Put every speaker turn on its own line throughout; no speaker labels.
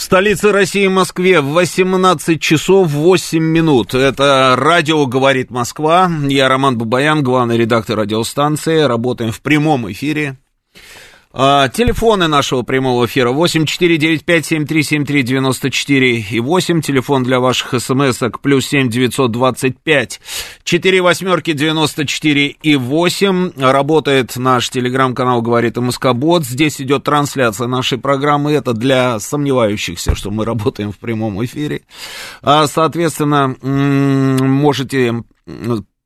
В столице России, Москве, в 18 часов 8 минут. Это радио «Говорит Москва». Я Роман Бабаян, главный редактор радиостанции. Работаем в прямом эфире. А, телефоны нашего прямого эфира 8495-7373-94 и 8. Телефон для ваших смс-ок плюс 7 925 4 восьмерки 94 и 8. Работает наш телеграм-канал «Говорит МСК-бот». Здесь идет трансляция нашей программы. Это для сомневающихся, что мы работаем в прямом эфире. А, соответственно, можете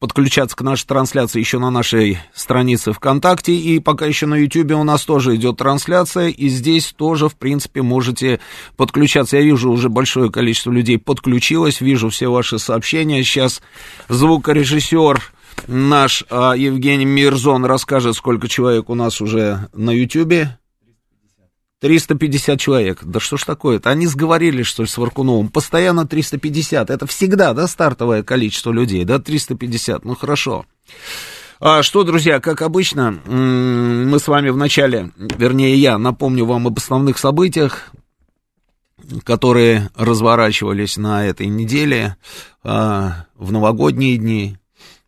подключаться к нашей трансляции еще на нашей странице ВКонтакте, и пока еще на Ютьюбе у нас тоже идет трансляция, и здесь тоже, в принципе, можете подключаться. Я вижу, уже большое количество людей подключилось, вижу все ваши сообщения. Сейчас звукорежиссер наш а, Евгений Мирзон расскажет, сколько человек у нас уже на Ютьюбе. 350 человек. Да что ж такое-то? Они сговорились, что ли, с Варкуновым. Постоянно 350. Это всегда, да, стартовое количество людей, да, 350. Ну, хорошо. А что, друзья, как обычно, мы с вами в начале, вернее, я напомню вам об основных событиях, которые разворачивались на этой неделе, а, в новогодние дни,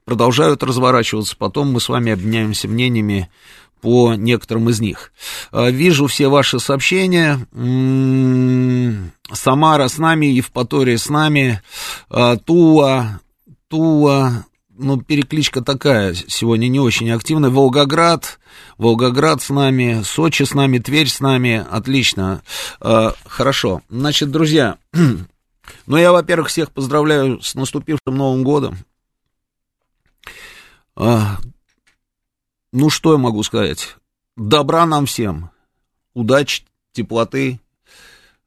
продолжают разворачиваться. Потом мы с вами обменяемся мнениями по некоторым из них. А, вижу все ваши сообщения. М-м, Самара с нами, Евпатория с нами, а, Тула, Тула, ну, перекличка такая сегодня не очень активная. Волгоград, Волгоград с нами, Сочи с нами, Тверь с нами. Отлично. А, хорошо. Значит, друзья, ну, я, во-первых, всех поздравляю с наступившим Новым годом. Ну, что я могу сказать? Добра нам всем, удачи, теплоты,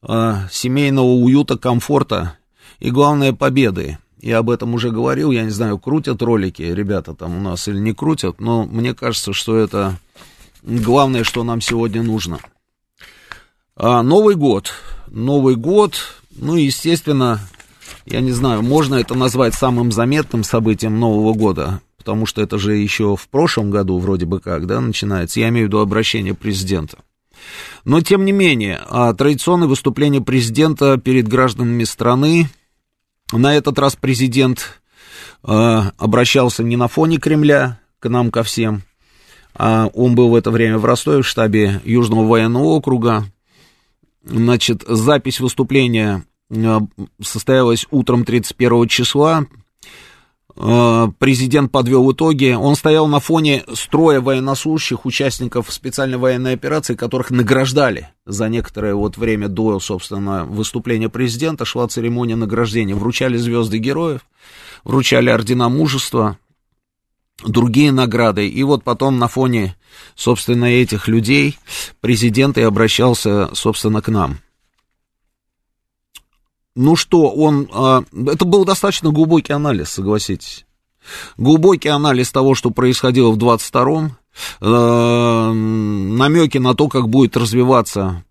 э, семейного уюта, комфорта и, главное, победы. Я об этом уже говорил, я не знаю, крутят ролики ребята там у нас или не крутят, но мне кажется, что это главное, что нам сегодня нужно. А, Новый год. Новый год, ну, естественно, я не знаю, можно это назвать самым заметным событием Нового года потому что это же еще в прошлом году вроде бы как, да, начинается, я имею в виду обращение президента. Но, тем не менее, а, традиционное выступление президента перед гражданами страны, на этот раз президент а, обращался не на фоне Кремля к нам, ко всем, а он был в это время в Ростове, в штабе Южного военного округа. Значит, запись выступления а, состоялась утром 31 числа, президент подвел итоги. Он стоял на фоне строя военнослужащих, участников специальной военной операции, которых награждали за некоторое вот время до, собственно, выступления президента. Шла церемония награждения. Вручали звезды героев, вручали ордена мужества, другие награды. И вот потом на фоне, собственно, этих людей президент и обращался, собственно, к нам. Ну что, он... А, это был достаточно глубокий анализ, согласитесь. Глубокий анализ того, что происходило в 22-м, э, намеки на то, как будет развиваться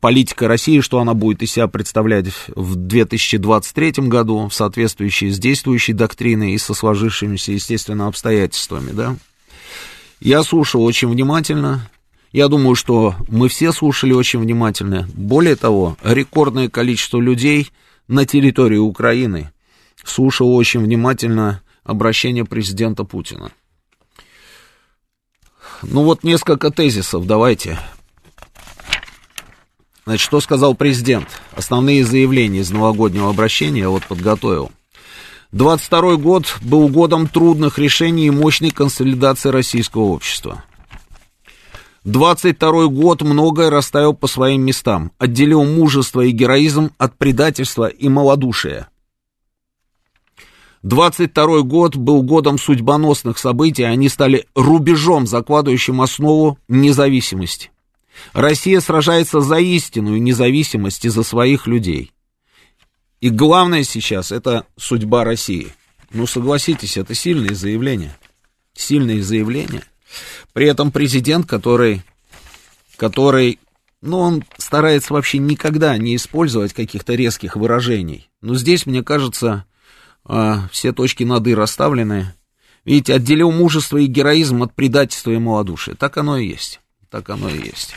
политика России, что она будет из себя представлять в 2023 году, в соответствующей с действующей доктриной и со сложившимися, естественно, обстоятельствами, да. Я слушал очень внимательно, я думаю, что мы все слушали очень внимательно. Более того, рекордное количество людей на территории Украины слушало очень внимательно обращение президента Путина. Ну вот несколько тезисов, давайте. Значит, что сказал президент? Основные заявления из новогоднего обращения я вот подготовил. 22 год был годом трудных решений и мощной консолидации российского общества. 22 год многое расставил по своим местам, отделил мужество и героизм от предательства и малодушия. 22 год был годом судьбоносных событий, они стали рубежом, закладывающим основу независимости. Россия сражается за истинную независимость и за своих людей. И главное сейчас это судьба России. Ну, согласитесь, это сильные заявления. Сильные заявления. При этом президент, который, который, ну, он старается вообще никогда не использовать каких-то резких выражений. Но здесь, мне кажется, а, все точки над «и» расставлены. Видите, отделил мужество и героизм от предательства и малодушия. Так оно и есть. Так оно и есть.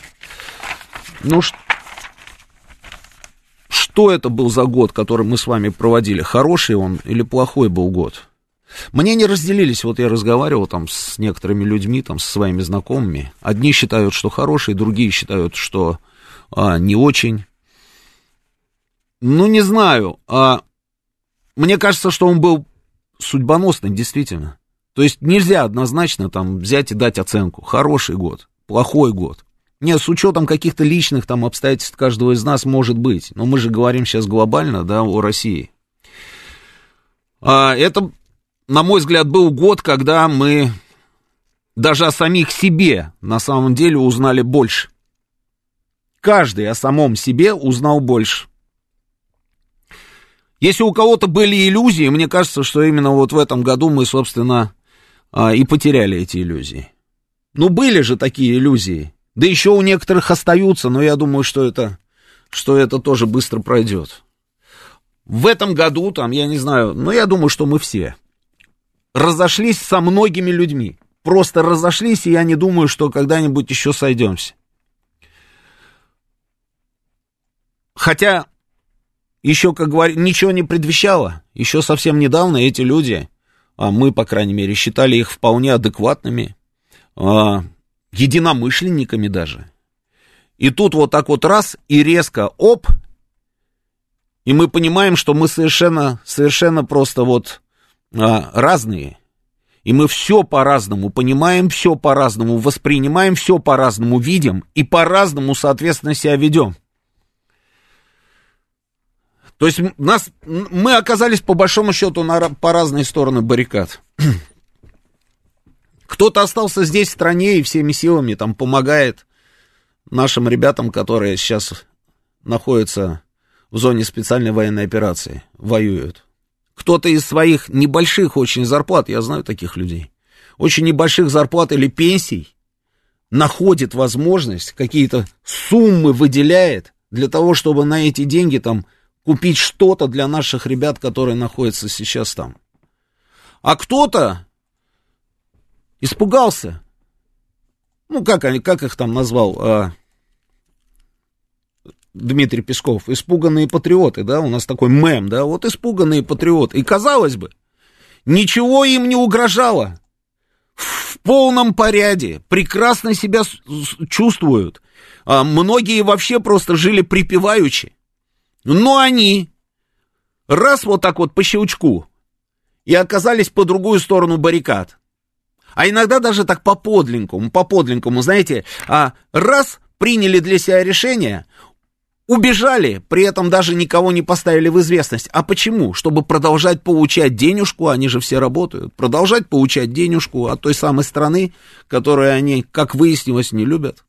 Ну, что это был за год, который мы с вами проводили? Хороший он или плохой был год? Мне не разделились, вот я разговаривал там с некоторыми людьми, там, со своими знакомыми. Одни считают, что хороший, другие считают, что а, не очень. Ну, не знаю. А, мне кажется, что он был судьбоносный, действительно. То есть нельзя однозначно там взять и дать оценку. Хороший год, плохой год. Нет, с учетом каких-то личных там обстоятельств каждого из нас может быть. Но мы же говорим сейчас глобально, да, о России. А, это, на мой взгляд, был год, когда мы даже о самих себе на самом деле узнали больше. Каждый о самом себе узнал больше. Если у кого-то были иллюзии, мне кажется, что именно вот в этом году мы, собственно, а, и потеряли эти иллюзии. Ну, были же такие иллюзии. Да еще у некоторых остаются, но я думаю, что это, что это тоже быстро пройдет. В этом году, там, я не знаю, но я думаю, что мы все разошлись со многими людьми. Просто разошлись, и я не думаю, что когда-нибудь еще сойдемся. Хотя, еще, как говорят, ничего не предвещало. Еще совсем недавно эти люди, а мы, по крайней мере, считали их вполне адекватными, а, единомышленниками даже. И тут вот так вот раз и резко оп, и мы понимаем, что мы совершенно, совершенно просто вот разные. И мы все по-разному понимаем, все по-разному воспринимаем, все по-разному видим и по-разному, соответственно, себя ведем. То есть нас, мы оказались по большому счету на, по разные стороны баррикад. Кто-то остался здесь в стране и всеми силами там помогает нашим ребятам, которые сейчас находятся в зоне специальной военной операции, воюют. Кто-то из своих небольших очень зарплат, я знаю таких людей, очень небольших зарплат или пенсий, находит возможность, какие-то суммы выделяет для того, чтобы на эти деньги там купить что-то для наших ребят, которые находятся сейчас там. А кто-то испугался. Ну, как, они, как их там назвал а, Дмитрий Песков? Испуганные патриоты, да? У нас такой мем, да? Вот испуганные патриоты. И казалось бы, ничего им не угрожало. В полном порядке, прекрасно себя чувствуют. А многие вообще просто жили припеваючи. Но они раз вот так вот по щелчку и оказались по другую сторону баррикад. А иногда даже так по подлинному, по подлинному, знаете, а раз приняли для себя решение, убежали, при этом даже никого не поставили в известность. А почему? Чтобы продолжать получать денежку, они же все работают, продолжать получать денежку от той самой страны, которую они, как выяснилось, не любят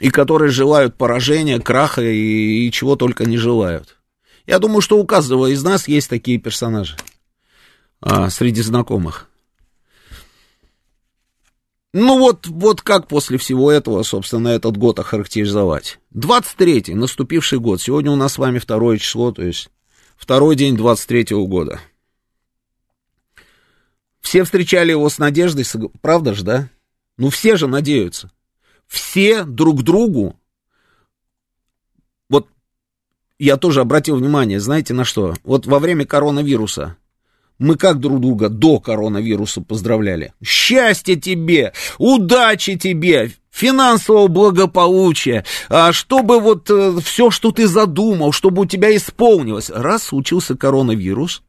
и которые желают поражения, краха и, и чего только не желают. Я думаю, что у каждого из нас есть такие персонажи а, среди знакомых. Ну вот, вот как после всего этого, собственно, этот год охарактеризовать. 23-й, наступивший год. Сегодня у нас с вами второе число, то есть второй день 23-го года. Все встречали его с надеждой, правда же, да? Ну все же надеются все друг другу, вот я тоже обратил внимание, знаете на что? Вот во время коронавируса мы как друг друга до коронавируса поздравляли? Счастья тебе, удачи тебе, финансового благополучия, а чтобы вот э, все, что ты задумал, чтобы у тебя исполнилось. Раз случился коронавирус,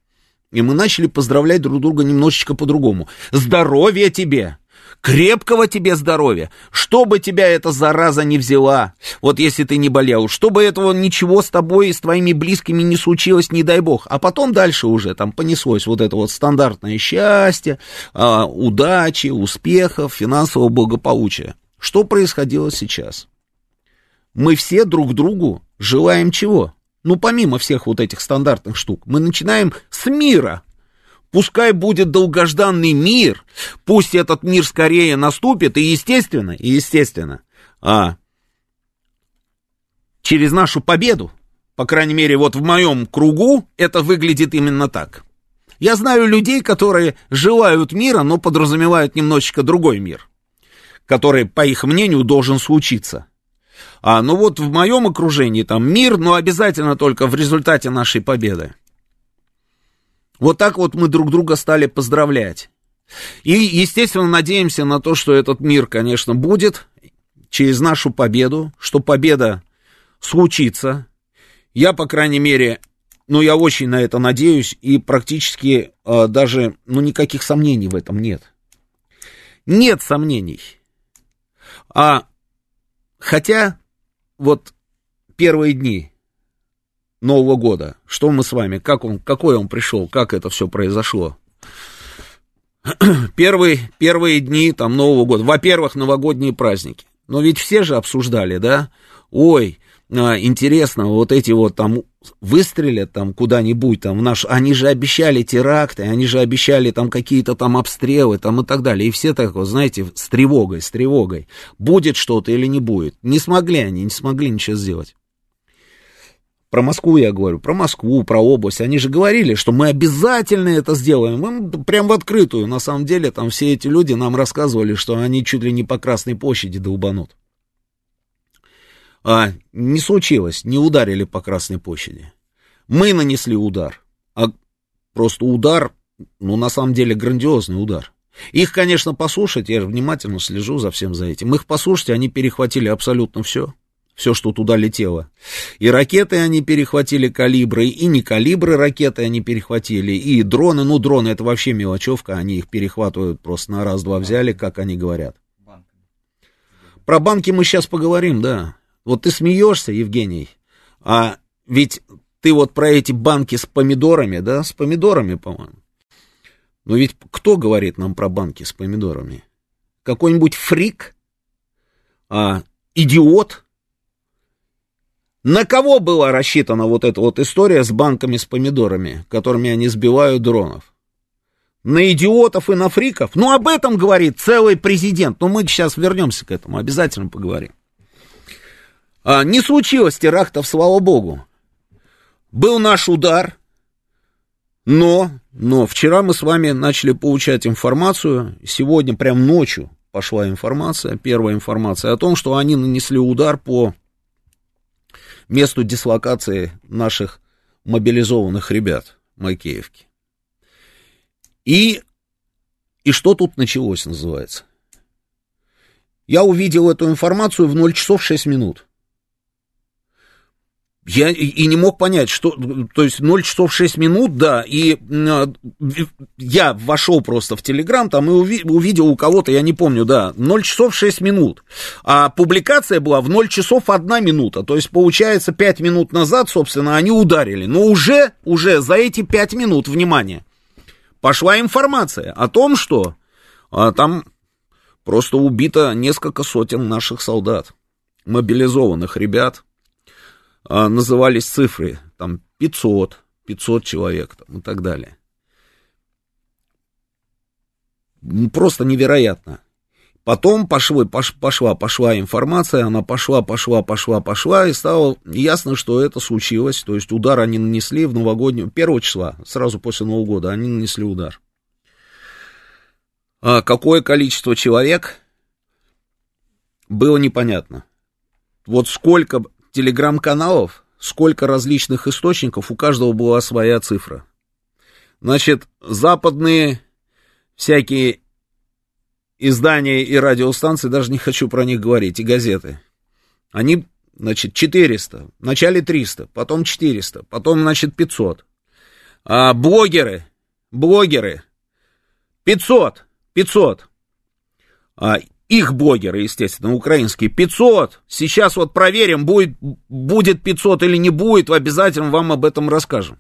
и мы начали поздравлять друг друга немножечко по-другому. Здоровья тебе! Крепкого тебе здоровья, чтобы тебя эта зараза не взяла, вот если ты не болел, чтобы этого ничего с тобой и с твоими близкими не случилось, не дай бог. А потом дальше уже там понеслось вот это вот стандартное счастье, а, удачи, успехов, финансового благополучия. Что происходило сейчас? мы все друг другу желаем чего? Ну, помимо всех вот этих стандартных штук, мы начинаем с мира. Пускай будет долгожданный мир, пусть этот мир скорее наступит, и естественно, и естественно, а, через нашу победу, по крайней мере, вот в моем кругу это выглядит именно так. Я знаю людей, которые желают мира, но подразумевают немножечко другой мир, который, по их мнению, должен случиться. А, ну вот в моем окружении там мир, но обязательно только в результате нашей победы. Вот так вот мы друг друга стали поздравлять. И, естественно, надеемся на то, что этот мир, конечно, будет через нашу победу, что победа случится. Я, по крайней мере, ну, я очень на это надеюсь, и практически э, даже, ну, никаких сомнений в этом нет. Нет сомнений. А хотя вот первые дни Нового года, что мы с вами, как он, какой он пришел, как это все произошло? Первые, первые дни там Нового года, во-первых, новогодние праздники. Но ведь все же обсуждали, да? Ой, а, интересно, вот эти вот там выстрелят там куда-нибудь, там в наш, они же обещали теракты, они же обещали там какие-то там обстрелы там и так далее. И все так вот, знаете, с тревогой, с тревогой. Будет что-то или не будет. Не смогли они, не смогли ничего сделать. Про Москву я говорю, про Москву, про область. Они же говорили, что мы обязательно это сделаем. Мы прям в открытую. На самом деле там все эти люди нам рассказывали, что они чуть ли не по Красной площади долбанут. А, не случилось, не ударили по Красной площади. Мы нанесли удар, а просто удар, ну, на самом деле, грандиозный удар. Их, конечно, послушать, я внимательно слежу за всем за этим. Их послушать, они перехватили абсолютно все, все, что туда летело. И ракеты они перехватили калибры, и не калибры ракеты они перехватили, и дроны, ну, дроны это вообще мелочевка, они их перехватывают просто на раз-два взяли, как они говорят. Про банки мы сейчас поговорим, да. Вот ты смеешься, Евгений, а ведь ты вот про эти банки с помидорами, да, с помидорами, по-моему. Но ведь кто говорит нам про банки с помидорами? Какой-нибудь фрик? А, идиот? На кого была рассчитана вот эта вот история с банками с помидорами, которыми они сбивают дронов? На идиотов и на фриков? Ну, об этом говорит целый президент. Но мы сейчас вернемся к этому, обязательно поговорим. А, не случилось терактов, слава богу. Был наш удар, но, но вчера мы с вами начали получать информацию, сегодня прям ночью пошла информация, первая информация о том, что они нанесли удар по месту дислокации наших мобилизованных ребят Макеевки. И, и что тут началось, называется? Я увидел эту информацию в 0 часов 6 минут. Я и не мог понять, что, то есть 0 часов 6 минут, да, и э, я вошел просто в Телеграм, там и уви, увидел у кого-то, я не помню, да, 0 часов 6 минут, а публикация была в 0 часов 1 минута, то есть получается 5 минут назад, собственно, они ударили, но уже, уже за эти 5 минут, внимание, пошла информация о том, что а, там просто убито несколько сотен наших солдат, мобилизованных ребят, а, назывались цифры, там 500, 500 человек там, и так далее. Просто невероятно. Потом пошло, пош, пошла, пошла информация, она пошла, пошла, пошла, пошла, и стало ясно, что это случилось. То есть удар они нанесли в новогоднюю, первого числа, сразу после Нового года, они нанесли удар. А какое количество человек, было непонятно. Вот сколько телеграм-каналов, сколько различных источников, у каждого была своя цифра. Значит, западные всякие издания и радиостанции, даже не хочу про них говорить, и газеты, они, значит, 400, вначале 300, потом 400, потом, значит, 500. А блогеры, блогеры, 500, 500. А, их блогеры, естественно, украинские, 500. Сейчас вот проверим, будет, будет 500 или не будет, обязательно вам об этом расскажем.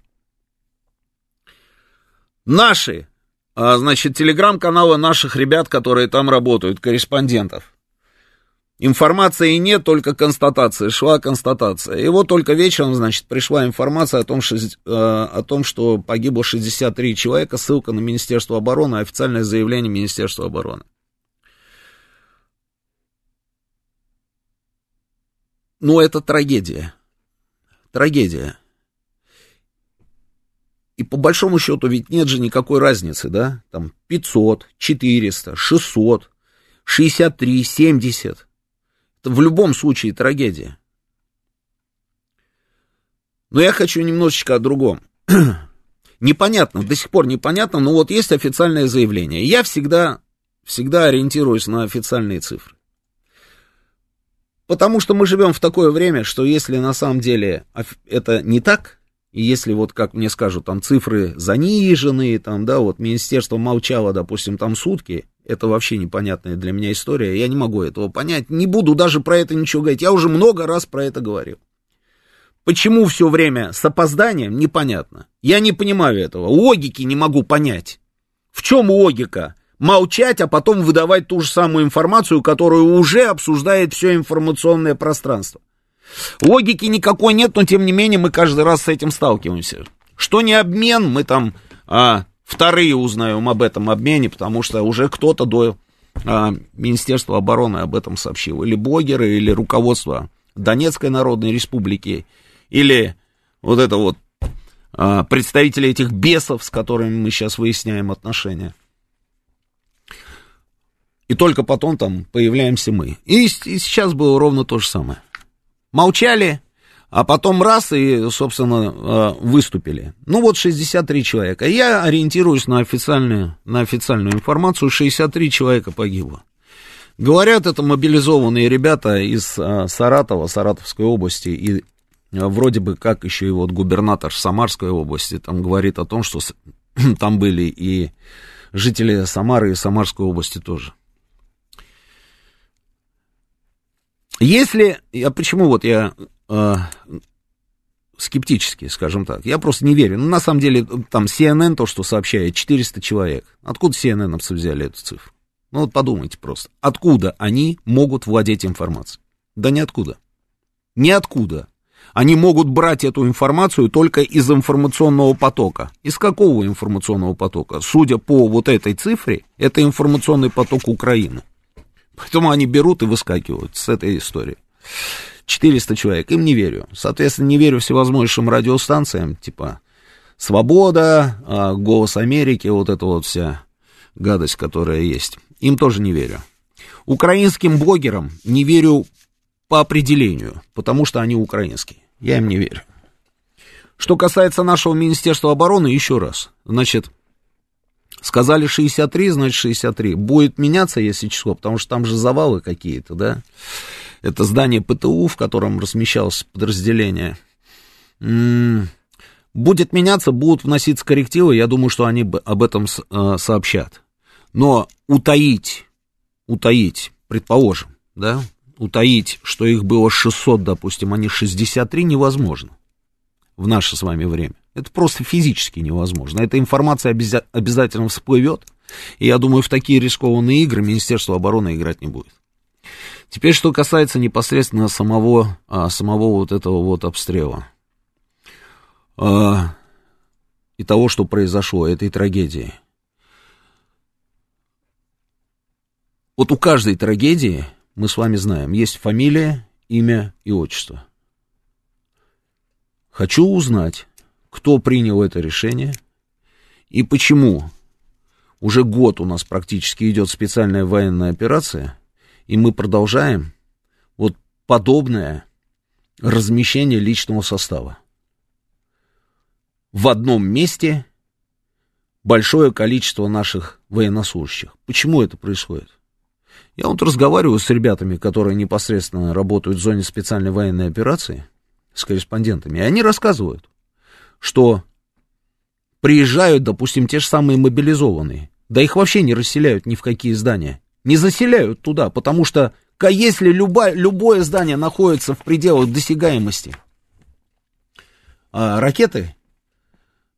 Наши, а, значит, телеграм-каналы наших ребят, которые там работают, корреспондентов. Информации нет, только констатация. Шла констатация. И вот только вечером, значит, пришла информация о том, что, э, о том, что погибло 63 человека, ссылка на Министерство обороны, официальное заявление Министерства обороны. Но это трагедия. Трагедия. И по большому счету ведь нет же никакой разницы, да? Там 500, 400, 600, 63, 70 в любом случае трагедия. Но я хочу немножечко о другом. непонятно, до сих пор непонятно, но вот есть официальное заявление. Я всегда, всегда ориентируюсь на официальные цифры. Потому что мы живем в такое время, что если на самом деле это не так, и если вот, как мне скажут, там цифры заниженные, там, да, вот министерство молчало, допустим, там сутки, это вообще непонятная для меня история, я не могу этого понять, не буду даже про это ничего говорить, я уже много раз про это говорил. Почему все время с опозданием, непонятно. Я не понимаю этого, логики не могу понять. В чем логика? Молчать, а потом выдавать ту же самую информацию, которую уже обсуждает все информационное пространство. Логики никакой нет, но тем не менее мы каждый раз с этим сталкиваемся. Что не обмен, мы там а, вторые узнаем об этом обмене, потому что уже кто-то до а, Министерства обороны об этом сообщил. Или блогеры, или руководство Донецкой Народной Республики, или вот это вот а, представители этих бесов, с которыми мы сейчас выясняем отношения. И только потом там появляемся мы. И, и сейчас было ровно то же самое. Молчали, а потом раз и, собственно, э, выступили. Ну вот 63 человека. Я ориентируюсь на официальную, на официальную информацию, 63 человека погибло. Говорят, это мобилизованные ребята из э, Саратова, Саратовской области, и э, вроде бы как еще и вот губернатор Самарской области там говорит о том, что там были и жители Самары и Самарской области тоже. Если, я почему вот я э, скептически, скажем так, я просто не верю. Ну, на самом деле, там CNN то, что сообщает, 400 человек. Откуда CNN взяли эту цифру? Ну вот подумайте просто. Откуда они могут владеть информацией? Да ниоткуда. Ниоткуда. Они могут брать эту информацию только из информационного потока. Из какого информационного потока? Судя по вот этой цифре, это информационный поток Украины. Поэтому они берут и выскакивают с этой истории. 400 человек, им не верю. Соответственно, не верю всевозможным радиостанциям, типа «Свобода», а, «Голос Америки», вот эта вот вся гадость, которая есть. Им тоже не верю. Украинским блогерам не верю по определению, потому что они украинские. Я им не верю. Что касается нашего Министерства обороны, еще раз. Значит, Сказали 63, значит 63. Будет меняться, если число, потому что там же завалы какие-то, да. Это здание ПТУ, в котором размещалось подразделение. М-м- будет меняться, будут вноситься коррективы, я думаю, что они об этом э, сообщат. Но утаить, утаить, предположим, да, утаить, что их было 600, допустим, а не 63, невозможно в наше с вами время. Это просто физически невозможно. Эта информация обяза- обязательно всплывет. И я думаю, в такие рискованные игры Министерство обороны играть не будет. Теперь, что касается непосредственно самого, а, самого вот этого вот обстрела. А, и того, что произошло, этой трагедии. Вот у каждой трагедии, мы с вами знаем, есть фамилия, имя и отчество. Хочу узнать, кто принял это решение и почему уже год у нас практически идет специальная военная операция, и мы продолжаем вот подобное размещение личного состава. В одном месте большое количество наших военнослужащих. Почему это происходит? Я вот разговариваю с ребятами, которые непосредственно работают в зоне специальной военной операции, с корреспондентами, и они рассказывают, что приезжают, допустим, те же самые мобилизованные, да их вообще не расселяют ни в какие здания, не заселяют туда, потому что если любое, любое здание находится в пределах досягаемости а, ракеты,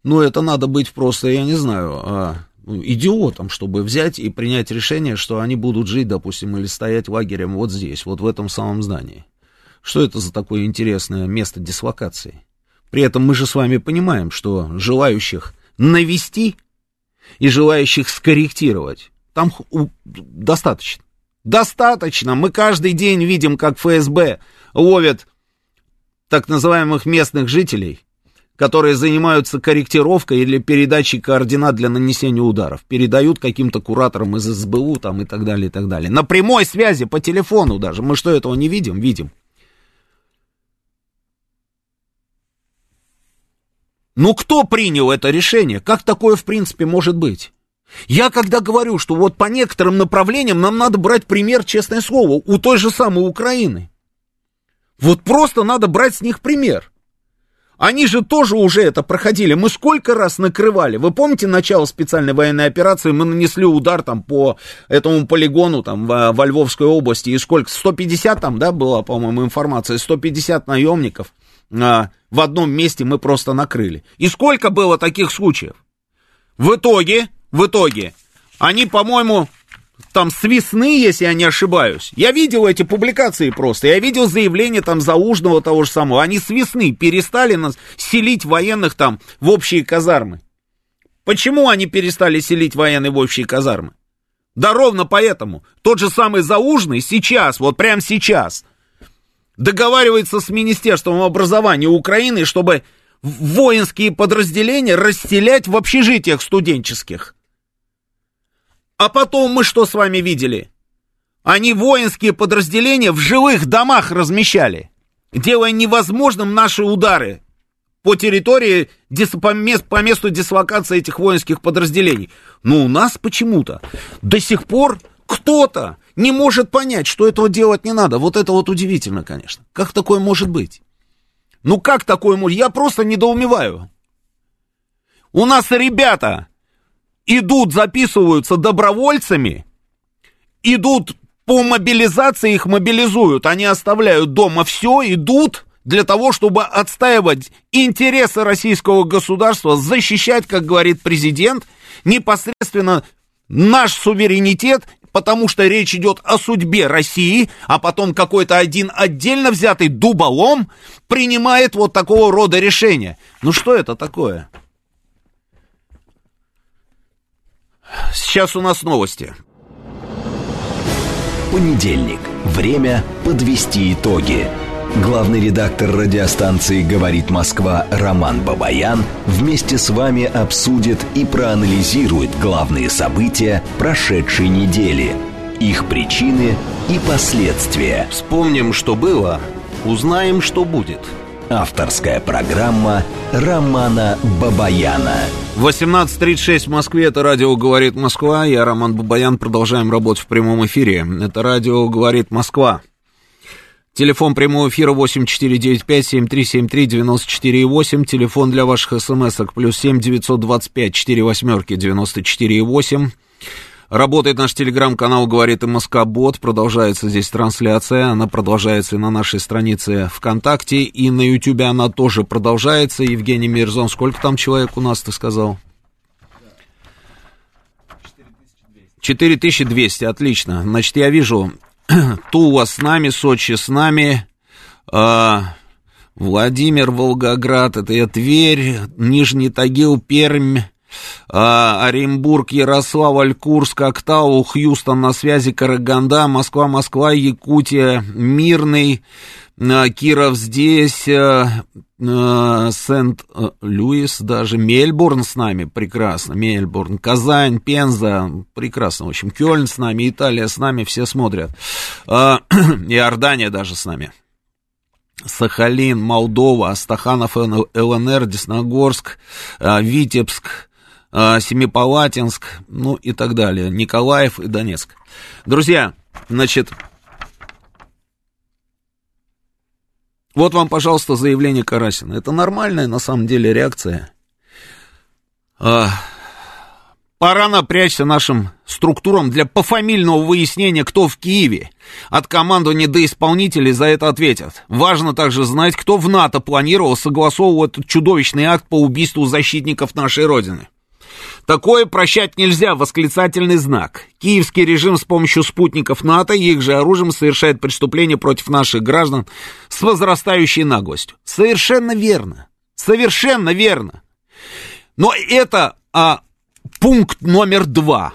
ну это надо быть просто, я не знаю, а, ну, идиотом, чтобы взять и принять решение, что они будут жить, допустим, или стоять лагерем вот здесь, вот в этом самом здании. Что это за такое интересное место дислокации? При этом мы же с вами понимаем, что желающих навести и желающих скорректировать там достаточно. Достаточно. Мы каждый день видим, как ФСБ ловит так называемых местных жителей, которые занимаются корректировкой или передачей координат для нанесения ударов. Передают каким-то кураторам из СБУ там и так далее, и так далее. На прямой связи, по телефону даже. Мы что, этого не видим? Видим. Ну кто принял это решение? Как такое в принципе может быть? Я когда говорю, что вот по некоторым направлениям нам надо брать пример, честное слово, у той же самой Украины. Вот просто надо брать с них пример. Они же тоже уже это проходили. Мы сколько раз накрывали. Вы помните начало специальной военной операции? Мы нанесли удар там по этому полигону там в, во Львовской области. И сколько? 150 там, да, была, по-моему, информация. 150 наемников в одном месте мы просто накрыли. И сколько было таких случаев? В итоге в итоге. Они, по-моему, там с весны, если я не ошибаюсь. Я видел эти публикации просто. Я видел заявление там Заужного того же самого. Они с весны перестали нас селить военных там в общие казармы. Почему они перестали селить военные в общие казармы? Да ровно поэтому. Тот же самый Заужный сейчас, вот прямо сейчас, договаривается с Министерством образования Украины, чтобы воинские подразделения расселять в общежитиях студенческих. А потом мы что с вами видели? Они воинские подразделения в жилых домах размещали, делая невозможным наши удары по территории, по, месту дислокации этих воинских подразделений. Но у нас почему-то до сих пор кто-то не может понять, что этого делать не надо. Вот это вот удивительно, конечно. Как такое может быть? Ну как такое может? Я просто недоумеваю. У нас ребята идут, записываются добровольцами, идут по мобилизации, их мобилизуют, они оставляют дома все, идут для того, чтобы отстаивать интересы российского государства, защищать, как говорит президент, непосредственно наш суверенитет, потому что речь идет о судьбе России, а потом какой-то один отдельно взятый дуболом принимает вот такого рода решения. Ну что это такое? Сейчас у нас новости.
Понедельник. Время подвести итоги. Главный редактор радиостанции «Говорит Москва» Роман Бабаян вместе с вами обсудит и проанализирует главные события прошедшей недели, их причины и последствия.
Вспомним, что было, узнаем, что будет –
Авторская программа Романа Бабаяна.
18.36 в Москве, это радио «Говорит Москва». Я, Роман Бабаян, продолжаем работать в прямом эфире. Это радио «Говорит Москва». Телефон прямого эфира 8495-7373-94,8. Телефон для ваших смс-ок плюс 7 925 4 восьмерки 94,8. Работает наш телеграм-канал «Говорит МСК Бот». Продолжается здесь трансляция. Она продолжается и на нашей странице ВКонтакте. И на Ютубе она тоже продолжается. Евгений Мирзон, сколько там человек у нас, ты сказал? 4200, отлично. Значит, я вижу, Тула с нами, Сочи с нами, э, Владимир, Волгоград, это я Тверь, Нижний Тагил, Пермь, а, Оренбург, Ярославль, Курск, Актау, Хьюстон на связи, Караганда, Москва, Москва, Якутия, Мирный, а, Киров здесь, а, Сент-Луис, даже. Мельбурн с нами, прекрасно, Мельбурн, Казань, Пенза, прекрасно, в общем, Кёльн с нами, Италия с нами, все смотрят, Иордания даже с нами. Сахалин, Молдова, Астаханов, ЛНР, Десногорск, Витебск, а, Семипалатинск, ну и так далее, Николаев и Донецк. Друзья, значит, вот вам, пожалуйста, заявление Карасина. Это нормальная, на самом деле, реакция. А, пора напрячься нашим структурам для пофамильного выяснения, кто в Киеве от командования до исполнителей за это ответят. Важно также знать, кто в НАТО планировал согласовывать этот чудовищный акт по убийству защитников нашей Родины. Такое прощать нельзя, восклицательный знак. Киевский режим с помощью спутников НАТО и их же оружием совершает преступления против наших граждан с возрастающей наглостью. Совершенно верно. Совершенно верно. Но это а, пункт номер два.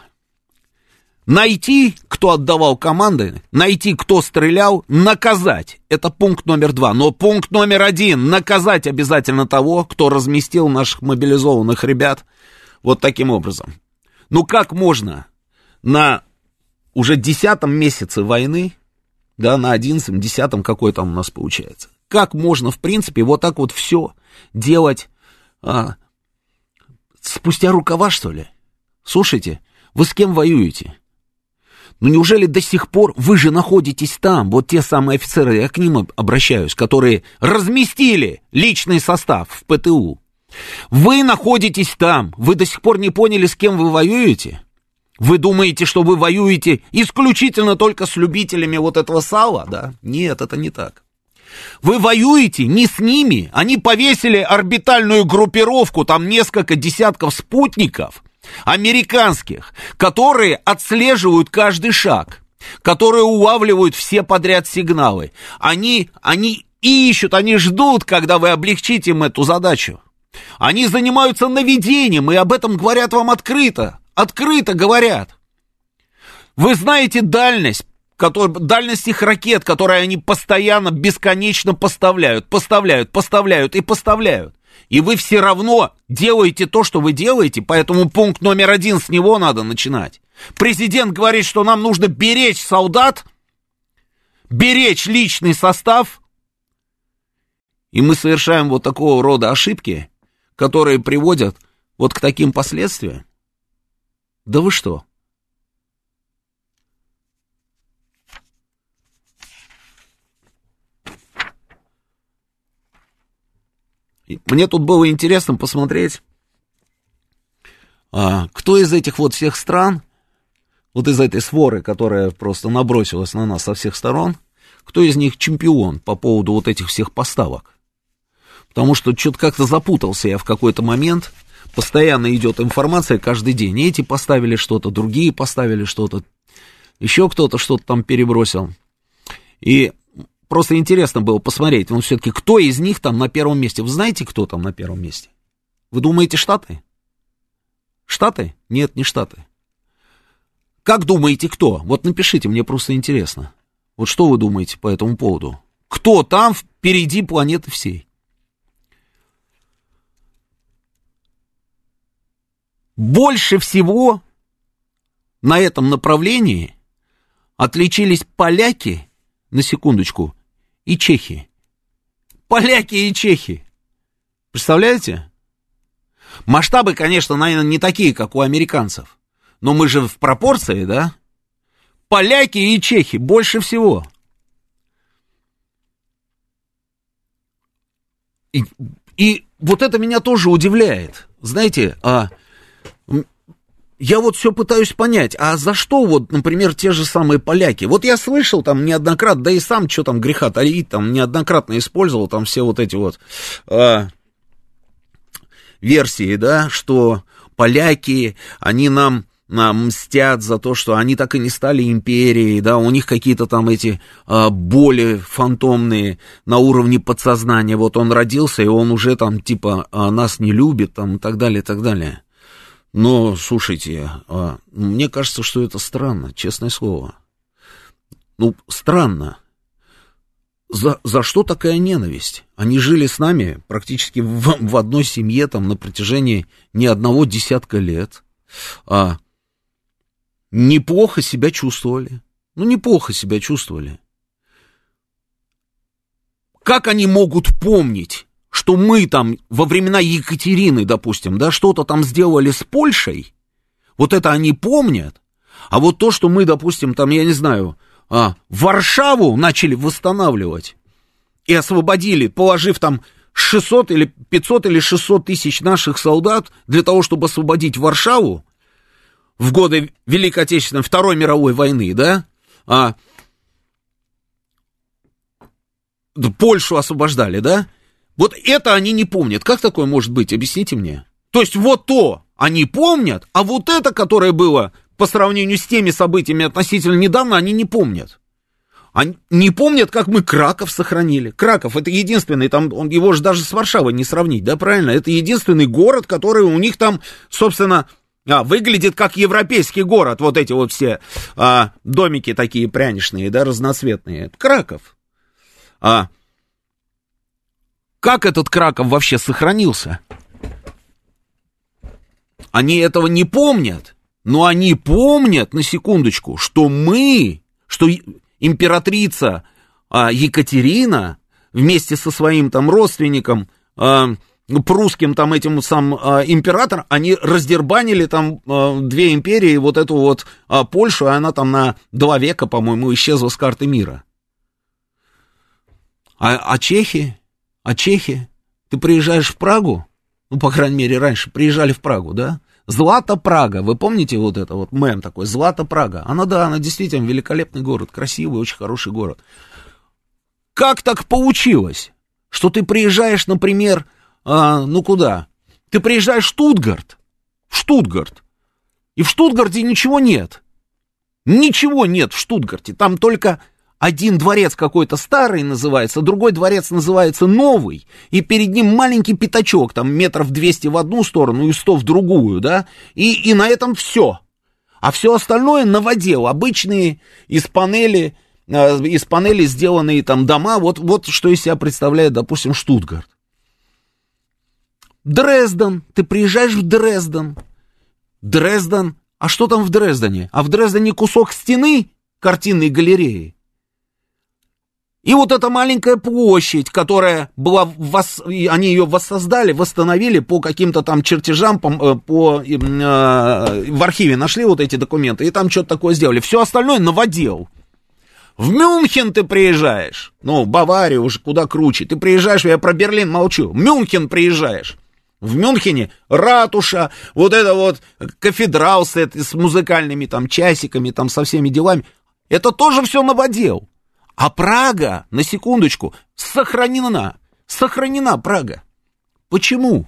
Найти, кто отдавал команды, найти, кто стрелял, наказать. Это пункт номер два. Но пункт номер один, наказать обязательно того, кто разместил наших мобилизованных ребят вот таким образом. Ну как можно на уже десятом месяце войны, да, на одиннадцатом, десятом, какой там у нас получается, как можно, в принципе, вот так вот все делать а, спустя рукава, что ли? Слушайте, вы с кем воюете? Ну неужели до сих пор вы же находитесь там, вот те самые офицеры, я к ним обращаюсь, которые разместили личный состав в ПТУ. Вы находитесь там, вы до сих пор не поняли, с кем вы воюете? Вы думаете, что вы воюете исключительно только с любителями вот этого сала, да? Нет, это не так. Вы воюете не с ними, они повесили орбитальную группировку, там несколько десятков спутников американских, которые отслеживают каждый шаг, которые улавливают все подряд сигналы. Они, они ищут, они ждут, когда вы облегчите им эту задачу. Они занимаются наведением, и об этом говорят вам открыто. Открыто говорят. Вы знаете дальность, который, дальность их ракет, которые они постоянно, бесконечно поставляют, поставляют, поставляют и поставляют. И вы все равно делаете то, что вы делаете, поэтому пункт номер один с него надо начинать. Президент говорит, что нам нужно беречь солдат, беречь личный состав, и мы совершаем вот такого рода ошибки, которые приводят вот к таким последствиям. Да вы что? Мне тут было интересно посмотреть, а, кто из этих вот всех стран, вот из этой своры, которая просто набросилась на нас со всех сторон, кто из них чемпион по поводу вот этих всех поставок. Потому что что-то как-то запутался я в какой-то момент, постоянно идет информация каждый день. Эти поставили что-то, другие поставили что-то, еще кто-то что-то там перебросил. И Просто интересно было посмотреть, ну, все-таки, кто из них там на первом месте. Вы знаете, кто там на первом месте? Вы думаете, Штаты? Штаты? Нет, не Штаты. Как думаете, кто? Вот напишите, мне просто интересно. Вот что вы думаете по этому поводу? Кто там впереди планеты всей? Больше всего на этом направлении отличились поляки, на секундочку, и чехи. Поляки и чехи. Представляете? Масштабы, конечно, наверное, не такие, как у американцев. Но мы же в пропорции, да? Поляки и чехи больше всего. И, и вот это меня тоже удивляет. Знаете, а, я вот все пытаюсь понять, а за что вот, например, те же самые поляки? Вот я слышал там неоднократно, да и сам что там греха таить, там неоднократно использовал там все вот эти вот э, версии, да, что поляки, они нам нам мстят за то, что они так и не стали империей, да, у них какие-то там эти а, боли фантомные на уровне подсознания, вот он родился, и он уже там типа а, нас не любит, там и так далее, и так далее. Но, слушайте, а, мне кажется, что это странно, честное слово. Ну, странно. За, за что такая ненависть? Они жили с нами практически в, в одной семье там на протяжении не одного десятка лет. А, неплохо себя чувствовали. Ну, неплохо себя чувствовали. Как они могут помнить что мы там во времена Екатерины, допустим, да, что-то там сделали с Польшей, вот это они помнят, а вот то, что мы, допустим, там, я не знаю, а, Варшаву начали восстанавливать и освободили, положив там 600 или 500 или 600 тысяч наших солдат для того, чтобы освободить Варшаву в годы Великой Отечественной, Второй мировой войны, да, а, Польшу освобождали, да, вот это они не помнят. Как такое может быть? Объясните мне. То есть вот то они помнят, а вот это, которое было по сравнению с теми событиями относительно недавно, они не помнят. Они не помнят, как мы Краков сохранили. Краков это единственный, там он, его же даже с Варшавой не сравнить, да, правильно? Это единственный город, который у них там, собственно, а, выглядит как европейский город. Вот эти вот все а, домики такие пряничные, да, разноцветные. Это Краков. А, как этот Краков вообще сохранился? Они этого не помнят, но они помнят, на секундочку, что мы, что императрица а, Екатерина вместе со своим там родственником, а, прусским там этим сам а, император, они раздербанили там а, две империи, вот эту вот а, Польшу, и она там на два века, по-моему, исчезла с карты мира. А, а чехи? А чехи? Ты приезжаешь в Прагу? Ну, по крайней мере, раньше приезжали в Прагу, да? Злата Прага, вы помните вот это вот мем такой, Злата Прага? Она, да, она действительно великолепный город, красивый, очень хороший город. Как так получилось, что ты приезжаешь, например, а, ну куда? Ты приезжаешь в Штутгарт, в Штутгарт, и в Штутгарте ничего нет. Ничего нет в Штутгарте, там только один дворец какой-то старый называется, другой дворец называется новый, и перед ним маленький пятачок, там метров 200 в одну сторону и 100 в другую, да, и, и на этом все. А все остальное на воде, обычные из панели, э, из панели сделанные там дома, вот, вот что из себя представляет, допустим, Штутгарт. Дрезден, ты приезжаешь в Дрезден. Дрезден, а что там в Дрездене? А в Дрездене кусок стены картинной галереи. И вот эта маленькая площадь, которая была, вос... они ее воссоздали, восстановили по каким-то там чертежам, по, э, по, э, в архиве нашли вот эти документы, и там что-то такое сделали. Все остальное новодел. В Мюнхен ты приезжаешь, ну, Бавария уже куда круче, ты приезжаешь, я про Берлин молчу, Мюнхен приезжаешь. В Мюнхене ратуша, вот это вот кафедрал с, с музыкальными там часиками, там со всеми делами. Это тоже все новодел. А Прага, на секундочку, сохранена. Сохранена Прага. Почему?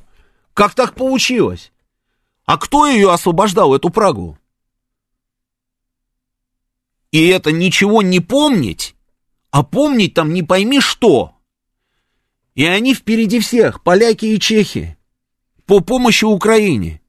Как так получилось? А кто ее освобождал, эту Прагу? И это ничего не помнить, а помнить там не пойми что. И они впереди всех, поляки и чехи, по помощи Украине.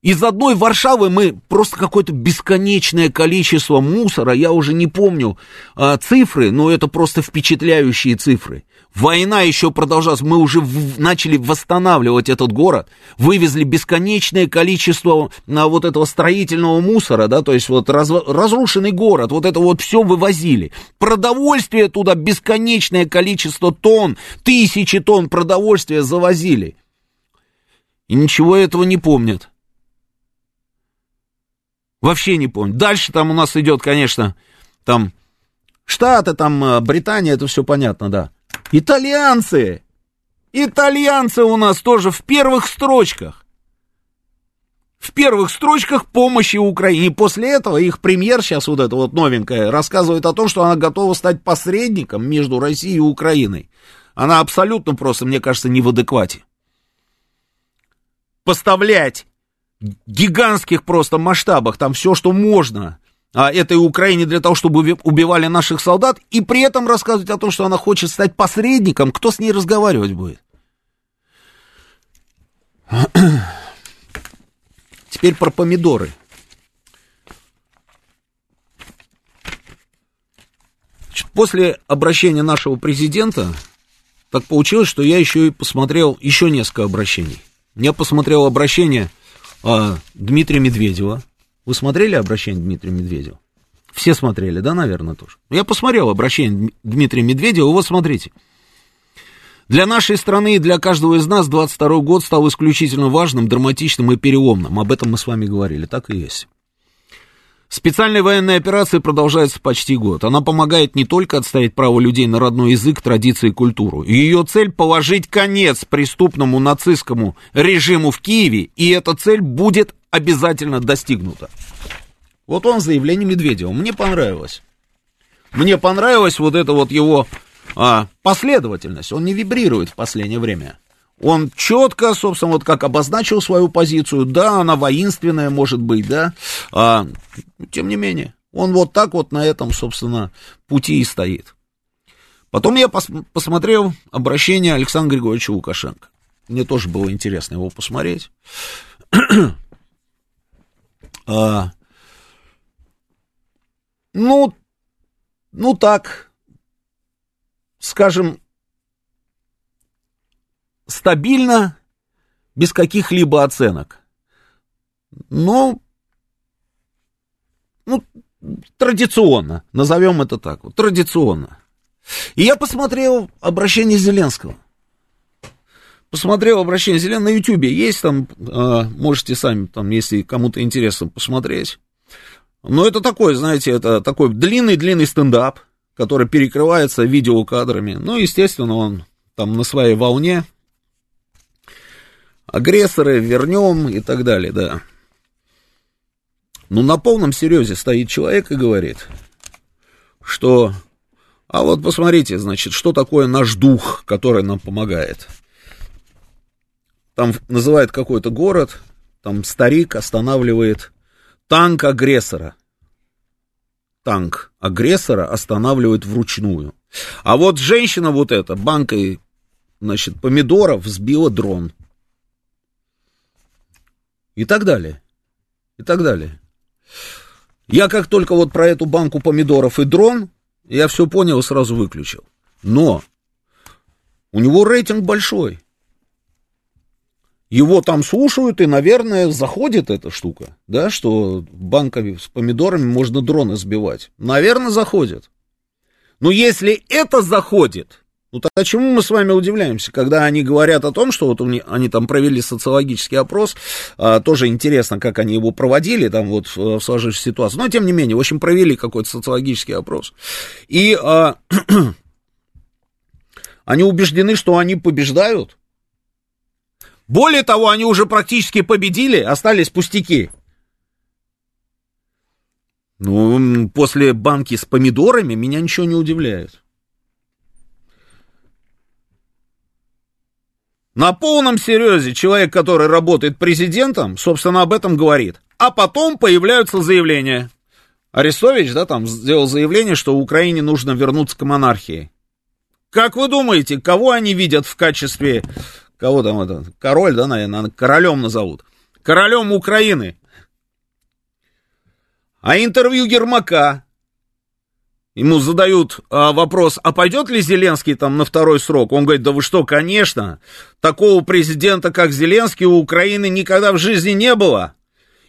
Из одной Варшавы мы просто какое-то бесконечное количество мусора, я уже не помню а, цифры, но это просто впечатляющие цифры. Война еще продолжалась, мы уже в, начали восстанавливать этот город, вывезли бесконечное количество а, вот этого строительного мусора, да, то есть вот раз, разрушенный город, вот это вот все вывозили. Продовольствие туда бесконечное количество тонн, тысячи тонн продовольствия завозили. И ничего этого не помнят. Вообще не помню. Дальше там у нас идет, конечно, там Штаты, там э, Британия, это все понятно, да. Итальянцы! Итальянцы у нас тоже в первых строчках. В первых строчках помощи Украине. И после этого их премьер, сейчас вот эта вот новенькая, рассказывает о том, что она готова стать посредником между Россией и Украиной. Она абсолютно просто, мне кажется, не в адеквате. Поставлять гигантских просто масштабах, там все, что можно, а, этой Украине для того, чтобы убивали наших солдат, и при этом рассказывать о том, что она хочет стать посредником, кто с ней разговаривать будет? Теперь про помидоры. После обращения нашего президента так получилось, что я еще и посмотрел еще несколько обращений. Я посмотрел обращение а, Дмитрия Медведева. Вы смотрели обращение Дмитрия Медведева? Все смотрели, да, наверное, тоже. Я посмотрел обращение Дмитрия Медведева, вот смотрите. Для нашей страны и для каждого из нас 22 год стал исключительно важным, драматичным и переломным. Об этом мы с вами говорили, так и есть. Специальная военная операция продолжается почти год. Она помогает не только отстоять право людей на родной язык, традиции и культуру. Ее цель – положить конец преступному нацистскому режиму в Киеве, и эта цель будет обязательно достигнута. Вот он заявление Медведева. Мне понравилось. Мне понравилась вот эта вот его а, последовательность. Он не вибрирует в последнее время. Он четко, собственно, вот как обозначил свою позицию, да, она воинственная, может быть, да, а, тем не менее, он вот так вот на этом, собственно, пути и стоит. Потом я пос посмотрел обращение Александра Григорьевича Лукашенко. Мне тоже было интересно его посмотреть. а, ну, ну так, скажем, стабильно, без каких-либо оценок. Но, ну, традиционно, назовем это так, вот, традиционно. И я посмотрел обращение Зеленского. Посмотрел обращение Зеленского на Ютьюбе. Есть там, э, можете сами, там, если кому-то интересно, посмотреть. Но это такой, знаете, это такой длинный-длинный стендап, который перекрывается видеокадрами. Ну, естественно, он там на своей волне. Агрессоры вернем и так далее, да. Ну, на полном серьезе стоит человек и говорит, что а вот посмотрите, значит, что такое наш дух, который нам помогает. Там называют какой-то город, там старик останавливает танк агрессора. Танк агрессора останавливает вручную. А вот женщина вот эта банкой, значит, помидоров сбила дрон. И так далее. И так далее. Я как только вот про эту банку помидоров и дрон я все понял и сразу выключил. Но у него рейтинг большой. Его там слушают, и, наверное, заходит эта штука, да, что банками с помидорами можно дроны сбивать. Наверное, заходит. Но если это заходит, ну тогда чему мы с вами удивляемся, когда они говорят о том, что вот они там провели социологический опрос, а, тоже интересно, как они его проводили там вот в сложившейся ситуации, но тем не менее, в общем, провели какой-то социологический опрос. И а, они убеждены, что они побеждают. Более того, они уже практически победили, остались пустяки. Ну, после банки с помидорами меня ничего не удивляет. На полном серьезе человек, который работает президентом, собственно, об этом говорит. А потом появляются заявления. Арестович, да, там сделал заявление, что Украине нужно вернуться к монархии. Как вы думаете, кого они видят в качестве, кого там это, король, да, наверное, королем назовут? Королем Украины. А интервью Ермака, Ему задают а, вопрос, а пойдет ли Зеленский там на второй срок? Он говорит, да вы что, конечно, такого президента, как Зеленский, у Украины никогда в жизни не было.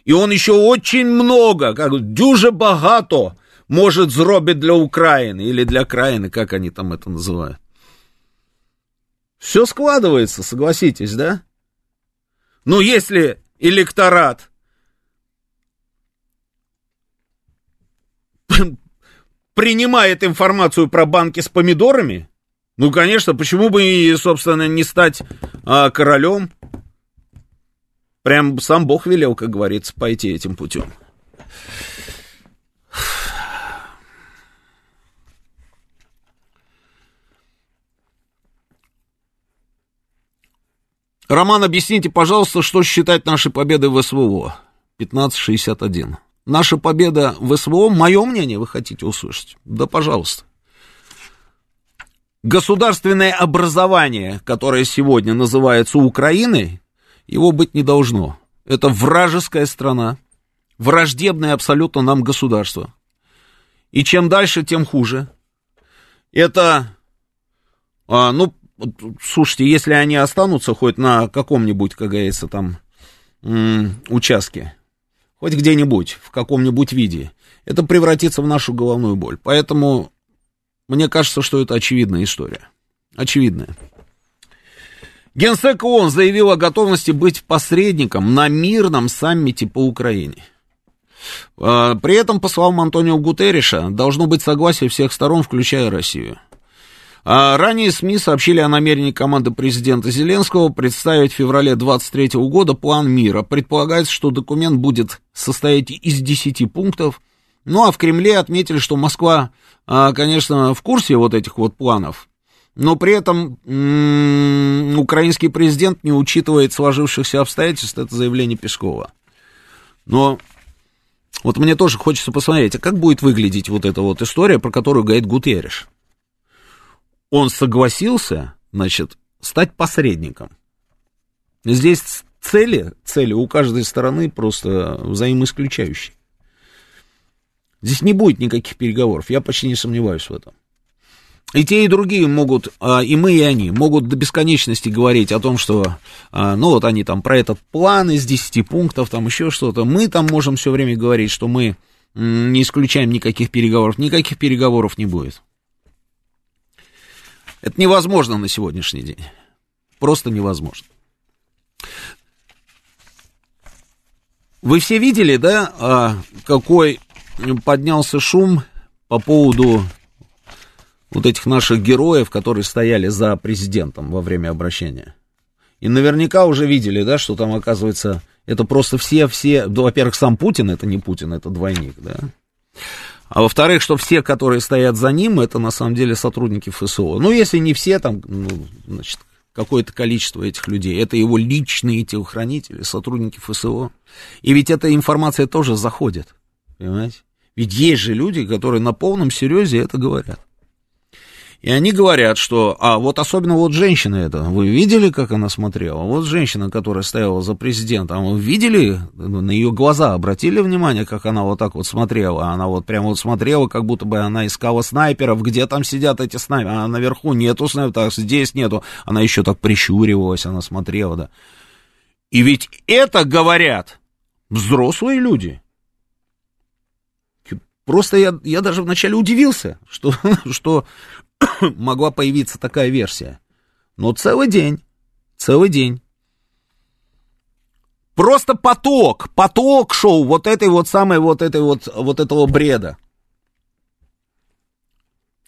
И он еще очень много, как дюже богато может зробить для Украины, или для краины, как они там это называют. Все складывается, согласитесь, да? Ну, если электорат принимает информацию про банки с помидорами, ну, конечно, почему бы, собственно, не стать а, королем? Прям сам Бог велел, как говорится, пойти этим путем. Роман, объясните, пожалуйста, что считать нашей победой в СВО? 1561 наша победа в СВО, мое мнение вы хотите услышать? Да, пожалуйста. Государственное образование, которое сегодня называется Украиной, его быть не должно. Это вражеская страна, враждебное абсолютно нам государство. И чем дальше, тем хуже. Это, а, ну, слушайте, если они останутся хоть на каком-нибудь, как говорится, там, участке, хоть где-нибудь, в каком-нибудь виде, это превратится в нашу головную боль. Поэтому мне кажется, что это очевидная история. Очевидная. Генсек ООН заявил о готовности быть посредником на мирном саммите по Украине. А, при этом, по словам Антонио Гутерриша, должно быть согласие всех сторон, включая Россию. А ранее СМИ сообщили о намерении команды президента Зеленского представить в феврале 23 года план мира. Предполагается, что документ будет состоять из 10 пунктов. Ну а в Кремле отметили, что Москва, а, конечно, в курсе вот этих вот планов, но при этом украинский президент не учитывает сложившихся обстоятельств, это заявление Пескова. Но вот мне тоже хочется посмотреть, а как будет выглядеть вот эта вот история, про которую говорит Гутерриш? Он согласился, значит, стать посредником. Здесь цели, цели у каждой стороны просто взаимоисключающие. Здесь не будет никаких переговоров, я почти не сомневаюсь в этом. И те, и другие могут, а, и мы, и они, могут до бесконечности говорить о том, что, а, ну, вот они там про этот план из 10 пунктов, там еще что-то. Мы там можем все время говорить, что мы не исключаем никаких переговоров. Никаких переговоров не будет. Это невозможно на сегодняшний день. Просто невозможно. Вы все видели, да, а, какой поднялся шум по поводу вот этих наших героев, которые стояли за президентом во время обращения. И наверняка уже видели, да, что там, оказывается, это просто все-все... Ну, во-первых, сам Путин, это не Путин, это двойник, да. А во-вторых, что все, которые стоят за ним, это на самом деле сотрудники ФСО. Ну, если не все, там, ну, значит, какое-то количество этих людей. Это его личные телохранители, сотрудники ФСО. И ведь эта информация тоже заходит, понимаете? Ведь есть же люди, которые на полном серьезе это говорят. И они говорят, что, а вот особенно вот женщина эта, вы видели, как она смотрела? Вот женщина, которая стояла за президентом, вы видели на ее глаза, обратили внимание, как она вот так вот смотрела? Она вот прямо вот смотрела, как будто бы она искала снайперов, где там сидят эти снайперы? А наверху нету снайперов, здесь нету. Она еще так прищуривалась, она смотрела, да. И ведь это говорят взрослые люди. Просто я, я даже вначале удивился, что, что, могла появиться такая версия. Но целый день, целый день. Просто поток, поток шоу вот этой вот самой вот этой вот, вот этого бреда.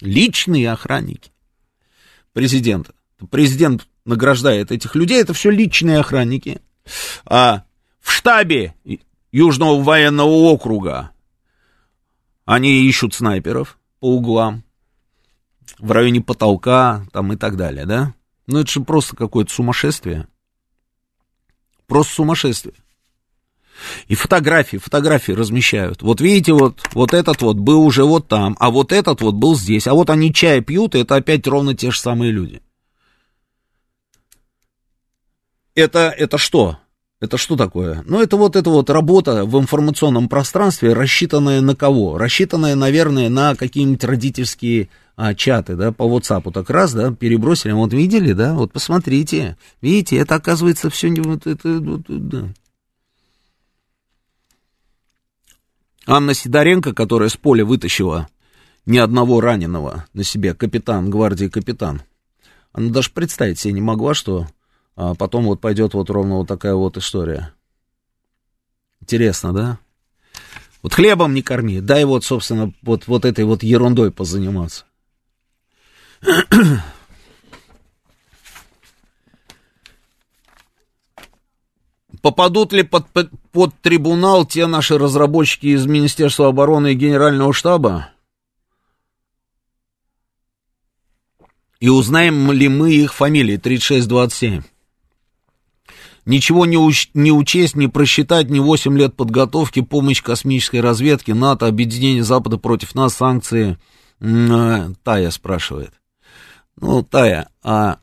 Личные охранники президента. Президент награждает этих людей, это все личные охранники. А в штабе Южного военного округа они ищут снайперов по углам в районе потолка там и так далее, да? Ну, это же просто какое-то сумасшествие. Просто сумасшествие. И фотографии, фотографии размещают. Вот видите, вот, вот этот вот был уже вот там, а вот этот вот был здесь. А вот они чай пьют, и это опять ровно те же самые люди. Это, это что? Это что такое? Ну, это вот эта вот работа в информационном пространстве, рассчитанная на кого? Рассчитанная, наверное, на какие-нибудь родительские а, чаты, да, по WhatsApp так раз, да, перебросили, вот видели, да, вот посмотрите, видите, это оказывается все не вот это, вот, да. Анна Сидоренко, которая с поля вытащила ни одного раненого на себе, капитан, гвардии капитан, она даже представить себе не могла, что а потом вот пойдет вот ровно вот такая вот история. Интересно, да? Вот хлебом не корми, дай вот, собственно, вот, вот этой вот ерундой позаниматься. Попадут ли под, под, под трибунал те наши разработчики из Министерства обороны и Генерального штаба? И узнаем ли мы их фамилии 3627? Ничего не, уч- не учесть, не просчитать, не 8 лет подготовки, помощь космической разведке, НАТО, объединение Запада против нас, санкции. М-м, Тая спрашивает. Ну, Тая, а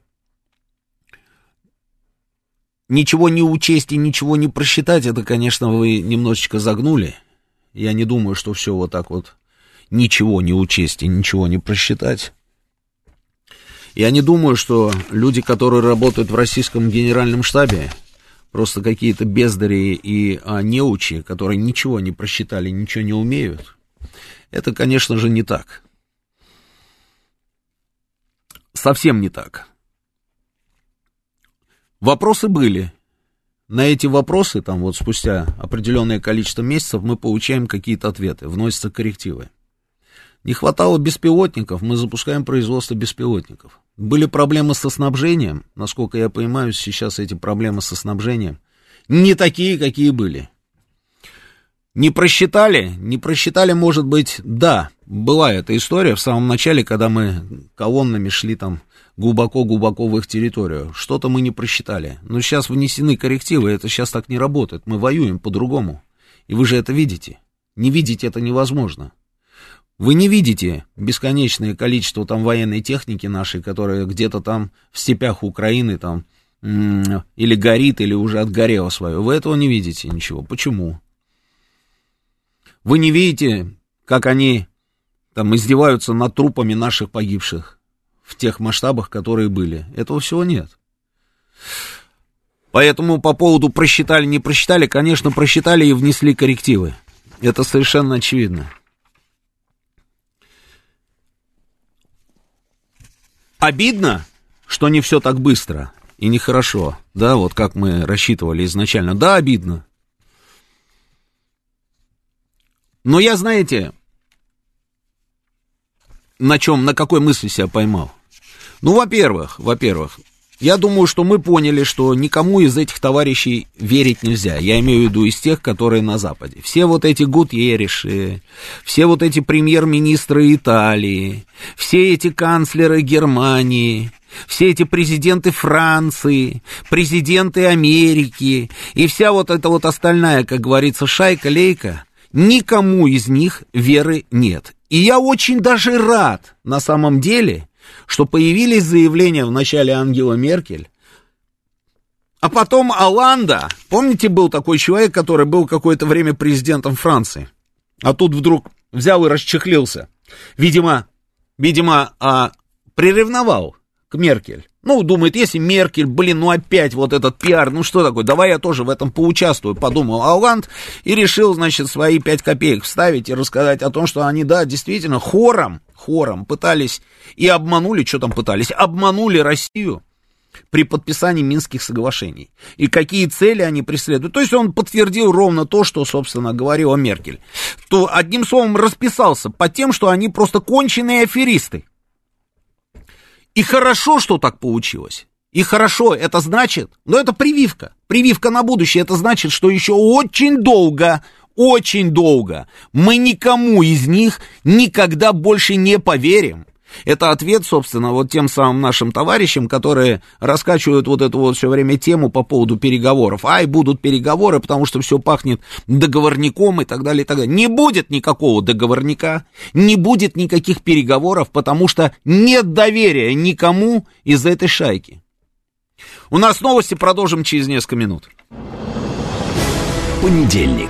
ничего не учесть и ничего не просчитать, это, конечно, вы немножечко загнули. Я не думаю, что все вот так вот ничего не учесть и ничего не просчитать. Я не думаю, что люди, которые работают в российском генеральном штабе, просто какие-то бездари и а, неучи, которые ничего не просчитали, ничего не умеют. Это, конечно же, не так. Совсем не так. Вопросы были. На эти вопросы, там вот спустя определенное количество месяцев, мы получаем какие-то ответы, вносятся коррективы. Не хватало беспилотников, мы запускаем производство беспилотников. Были проблемы со снабжением, насколько я понимаю, сейчас эти проблемы со снабжением не такие, какие были. Не просчитали? Не просчитали, может быть, да. Была эта история в самом начале, когда мы колоннами шли там глубоко-глубоко в их территорию. Что-то мы не просчитали. Но сейчас внесены коррективы, это сейчас так не работает. Мы воюем по-другому. И вы же это видите. Не видеть это невозможно. Вы не видите бесконечное количество там военной техники нашей, которая где-то там в степях Украины там или горит, или уже отгорела свое. Вы этого не видите ничего. Почему? Вы не видите, как они там издеваются над трупами наших погибших в тех масштабах, которые были. Этого всего нет. Поэтому по поводу просчитали, не просчитали, конечно, просчитали и внесли коррективы. Это совершенно очевидно. Обидно, что не все так быстро и нехорошо, да, вот как мы рассчитывали изначально. Да, обидно. Но я, знаете, на чем, на какой мысли себя поймал? Ну, во-первых, во-первых, я думаю, что мы поняли, что никому из этих товарищей верить нельзя. Я имею в виду из тех, которые на Западе. Все вот эти Гутьериши, все вот эти премьер-министры Италии, все эти канцлеры Германии, все эти президенты Франции, президенты Америки и вся вот эта вот остальная, как говорится, шайка-лейка, никому из них веры нет. И я очень даже рад, на самом деле, что появились заявления в начале Ангела Меркель, а потом Аланда, помните, был такой человек, который был какое-то время президентом Франции, а тут вдруг взял и расчехлился. Видимо, видимо, а, приревновал к Меркель. Ну, думает, если Меркель, блин, ну опять вот этот пиар, ну что такое, давай я тоже в этом поучаствую, подумал Алланд и решил, значит, свои пять копеек вставить и рассказать о том, что они, да, действительно, хором, хором пытались и обманули, что там пытались, обманули Россию при подписании Минских соглашений. И какие цели они преследуют. То есть он подтвердил ровно то, что, собственно, говорила Меркель. То, одним словом, расписался по тем, что они просто конченые аферисты. И хорошо, что так получилось. И хорошо, это значит, но это прививка. Прививка на будущее, это значит, что еще очень долго, очень долго мы никому из них никогда больше не поверим. Это ответ, собственно, вот тем самым нашим товарищам, которые раскачивают вот эту вот все время тему по поводу переговоров. Ай, будут переговоры, потому что все пахнет договорником и так далее, и так далее. Не будет никакого договорника, не будет никаких переговоров, потому что нет доверия никому из этой шайки. У нас новости, продолжим через несколько минут.
Понедельник.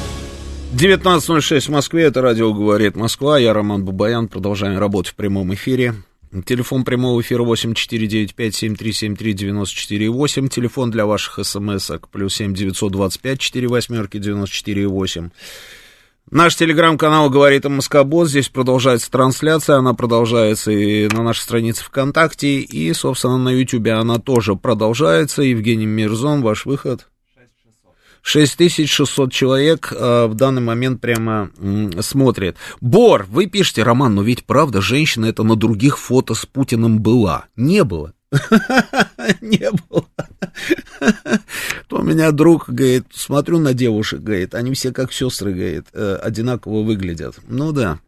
19.06 в Москве, это радио «Говорит Москва», я Роман Бабаян, продолжаем работать в прямом эфире. Телефон прямого эфира 8495-7373-94-8, телефон для ваших смс-ок, плюс 7 925 4 восьмерки 94-8. Наш телеграм-канал «Говорит Москобот», здесь продолжается трансляция, она продолжается и на нашей странице ВКонтакте, и, собственно, на Ютубе она тоже продолжается. Евгений Мирзон, ваш выход. 6600 человек э, в данный момент прямо смотрит. Бор, вы пишете, Роман, но ведь правда, женщина это на других фото с Путиным была. Не было. Не было. То у меня друг, говорит, смотрю на девушек, говорит, они все как сестры, говорит, э, одинаково выглядят. Ну да.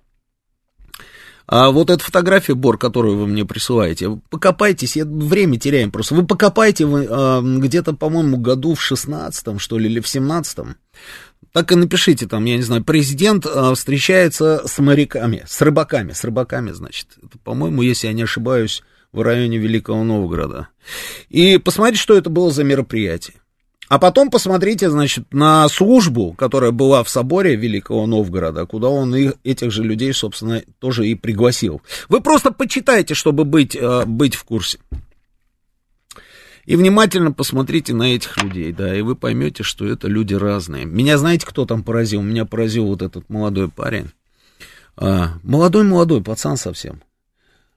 А вот эта фотография, Бор, которую вы мне присылаете, покопайтесь, я время теряем просто. Вы покопайте вы, а, где-то, по-моему, году в 16 что ли, или в 17 так и напишите там, я не знаю, президент а, встречается с моряками, с рыбаками, с рыбаками, значит. Это, по-моему, если я не ошибаюсь, в районе Великого Новгорода. И посмотрите, что это было за мероприятие. А потом посмотрите, значит, на службу, которая была в соборе Великого Новгорода, куда он их, этих же людей, собственно, тоже и пригласил. Вы просто почитайте, чтобы быть, э, быть в курсе. И внимательно посмотрите на этих людей, да, и вы поймете, что это люди разные. Меня знаете, кто там поразил? Меня поразил вот этот молодой парень. Молодой-молодой пацан совсем.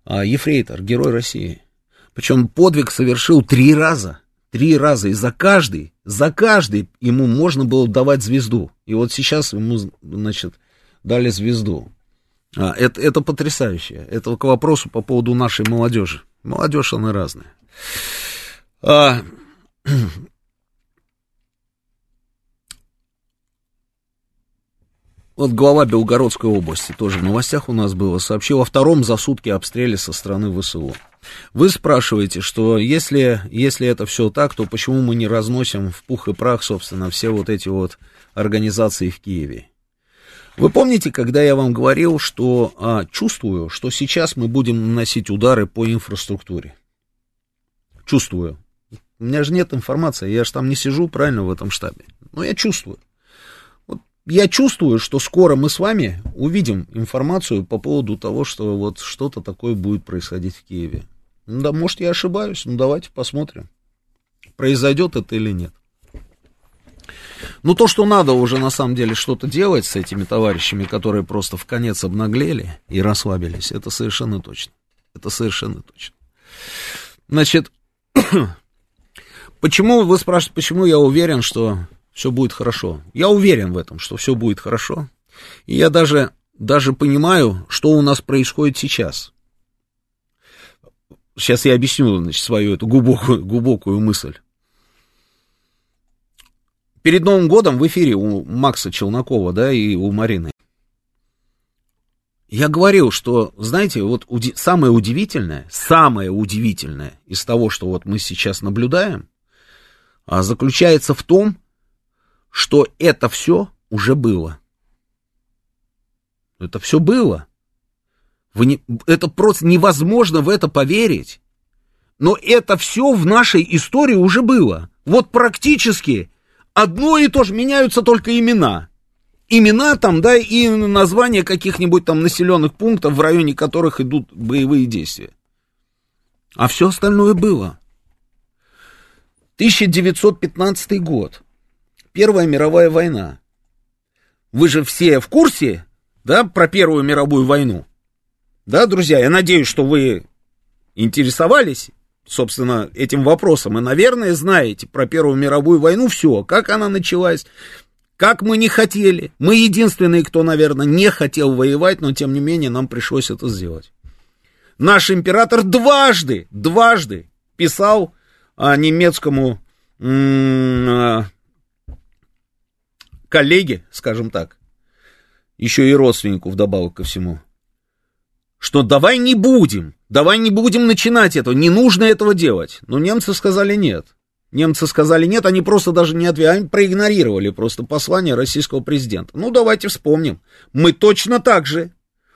А, ефрейтор, герой России. Причем подвиг совершил три раза. Три раза. И за каждый, за каждый ему можно было давать звезду. И вот сейчас ему, значит, дали звезду. А, это, это потрясающе. Это к вопросу по поводу нашей молодежи. Молодежь, она разная. А, Вот глава Белгородской области тоже в новостях у нас было, сообщил о втором за сутки обстреле со стороны ВСУ. Вы спрашиваете, что если, если это все так, то почему мы не разносим в пух и прах, собственно, все вот эти вот организации в Киеве? Вы помните, когда я вам говорил, что а, чувствую, что сейчас мы будем наносить удары по инфраструктуре? Чувствую. У меня же нет информации, я же там не сижу правильно в этом штабе. Но я чувствую я чувствую, что скоро мы с вами увидим информацию по поводу того, что вот что-то такое будет происходить в Киеве. Ну да, может, я ошибаюсь, ну давайте посмотрим, произойдет это или нет. Ну, то, что надо уже на самом деле что-то делать с этими товарищами, которые просто в конец обнаглели и расслабились, это совершенно точно. Это совершенно точно. Значит, почему, вы спрашиваете, почему я уверен, что все будет хорошо. Я уверен в этом, что все будет хорошо. И я даже, даже понимаю, что у нас происходит сейчас. Сейчас я объясню значит, свою эту глубокую, глубокую мысль. Перед Новым годом в эфире у Макса Челнокова, да, и у Марины. Я говорил, что, знаете, вот уди- самое удивительное, самое удивительное из того, что вот мы сейчас наблюдаем, а, заключается в том, что это все уже было. Это все было. Вы не, это просто невозможно в это поверить. Но это все в нашей истории уже было. Вот практически одно и то же, меняются только имена. Имена там, да, и названия каких-нибудь там населенных пунктов, в районе которых идут боевые действия. А все остальное было. 1915 год. Первая мировая война. Вы же все в курсе, да, про Первую мировую войну? Да, друзья, я надеюсь, что вы интересовались, собственно, этим вопросом, и, наверное, знаете про Первую мировую войну все, как она началась, как мы не хотели. Мы единственные, кто, наверное, не хотел воевать, но, тем не менее, нам пришлось это сделать. Наш император дважды, дважды писал а, немецкому м- коллеге, скажем так, еще и родственнику вдобавок ко всему, что давай не будем, давай не будем начинать этого, не нужно этого делать. Но немцы сказали нет. Немцы сказали нет, они просто даже не ответили, они проигнорировали просто послание российского президента. Ну, давайте вспомним. Мы точно так же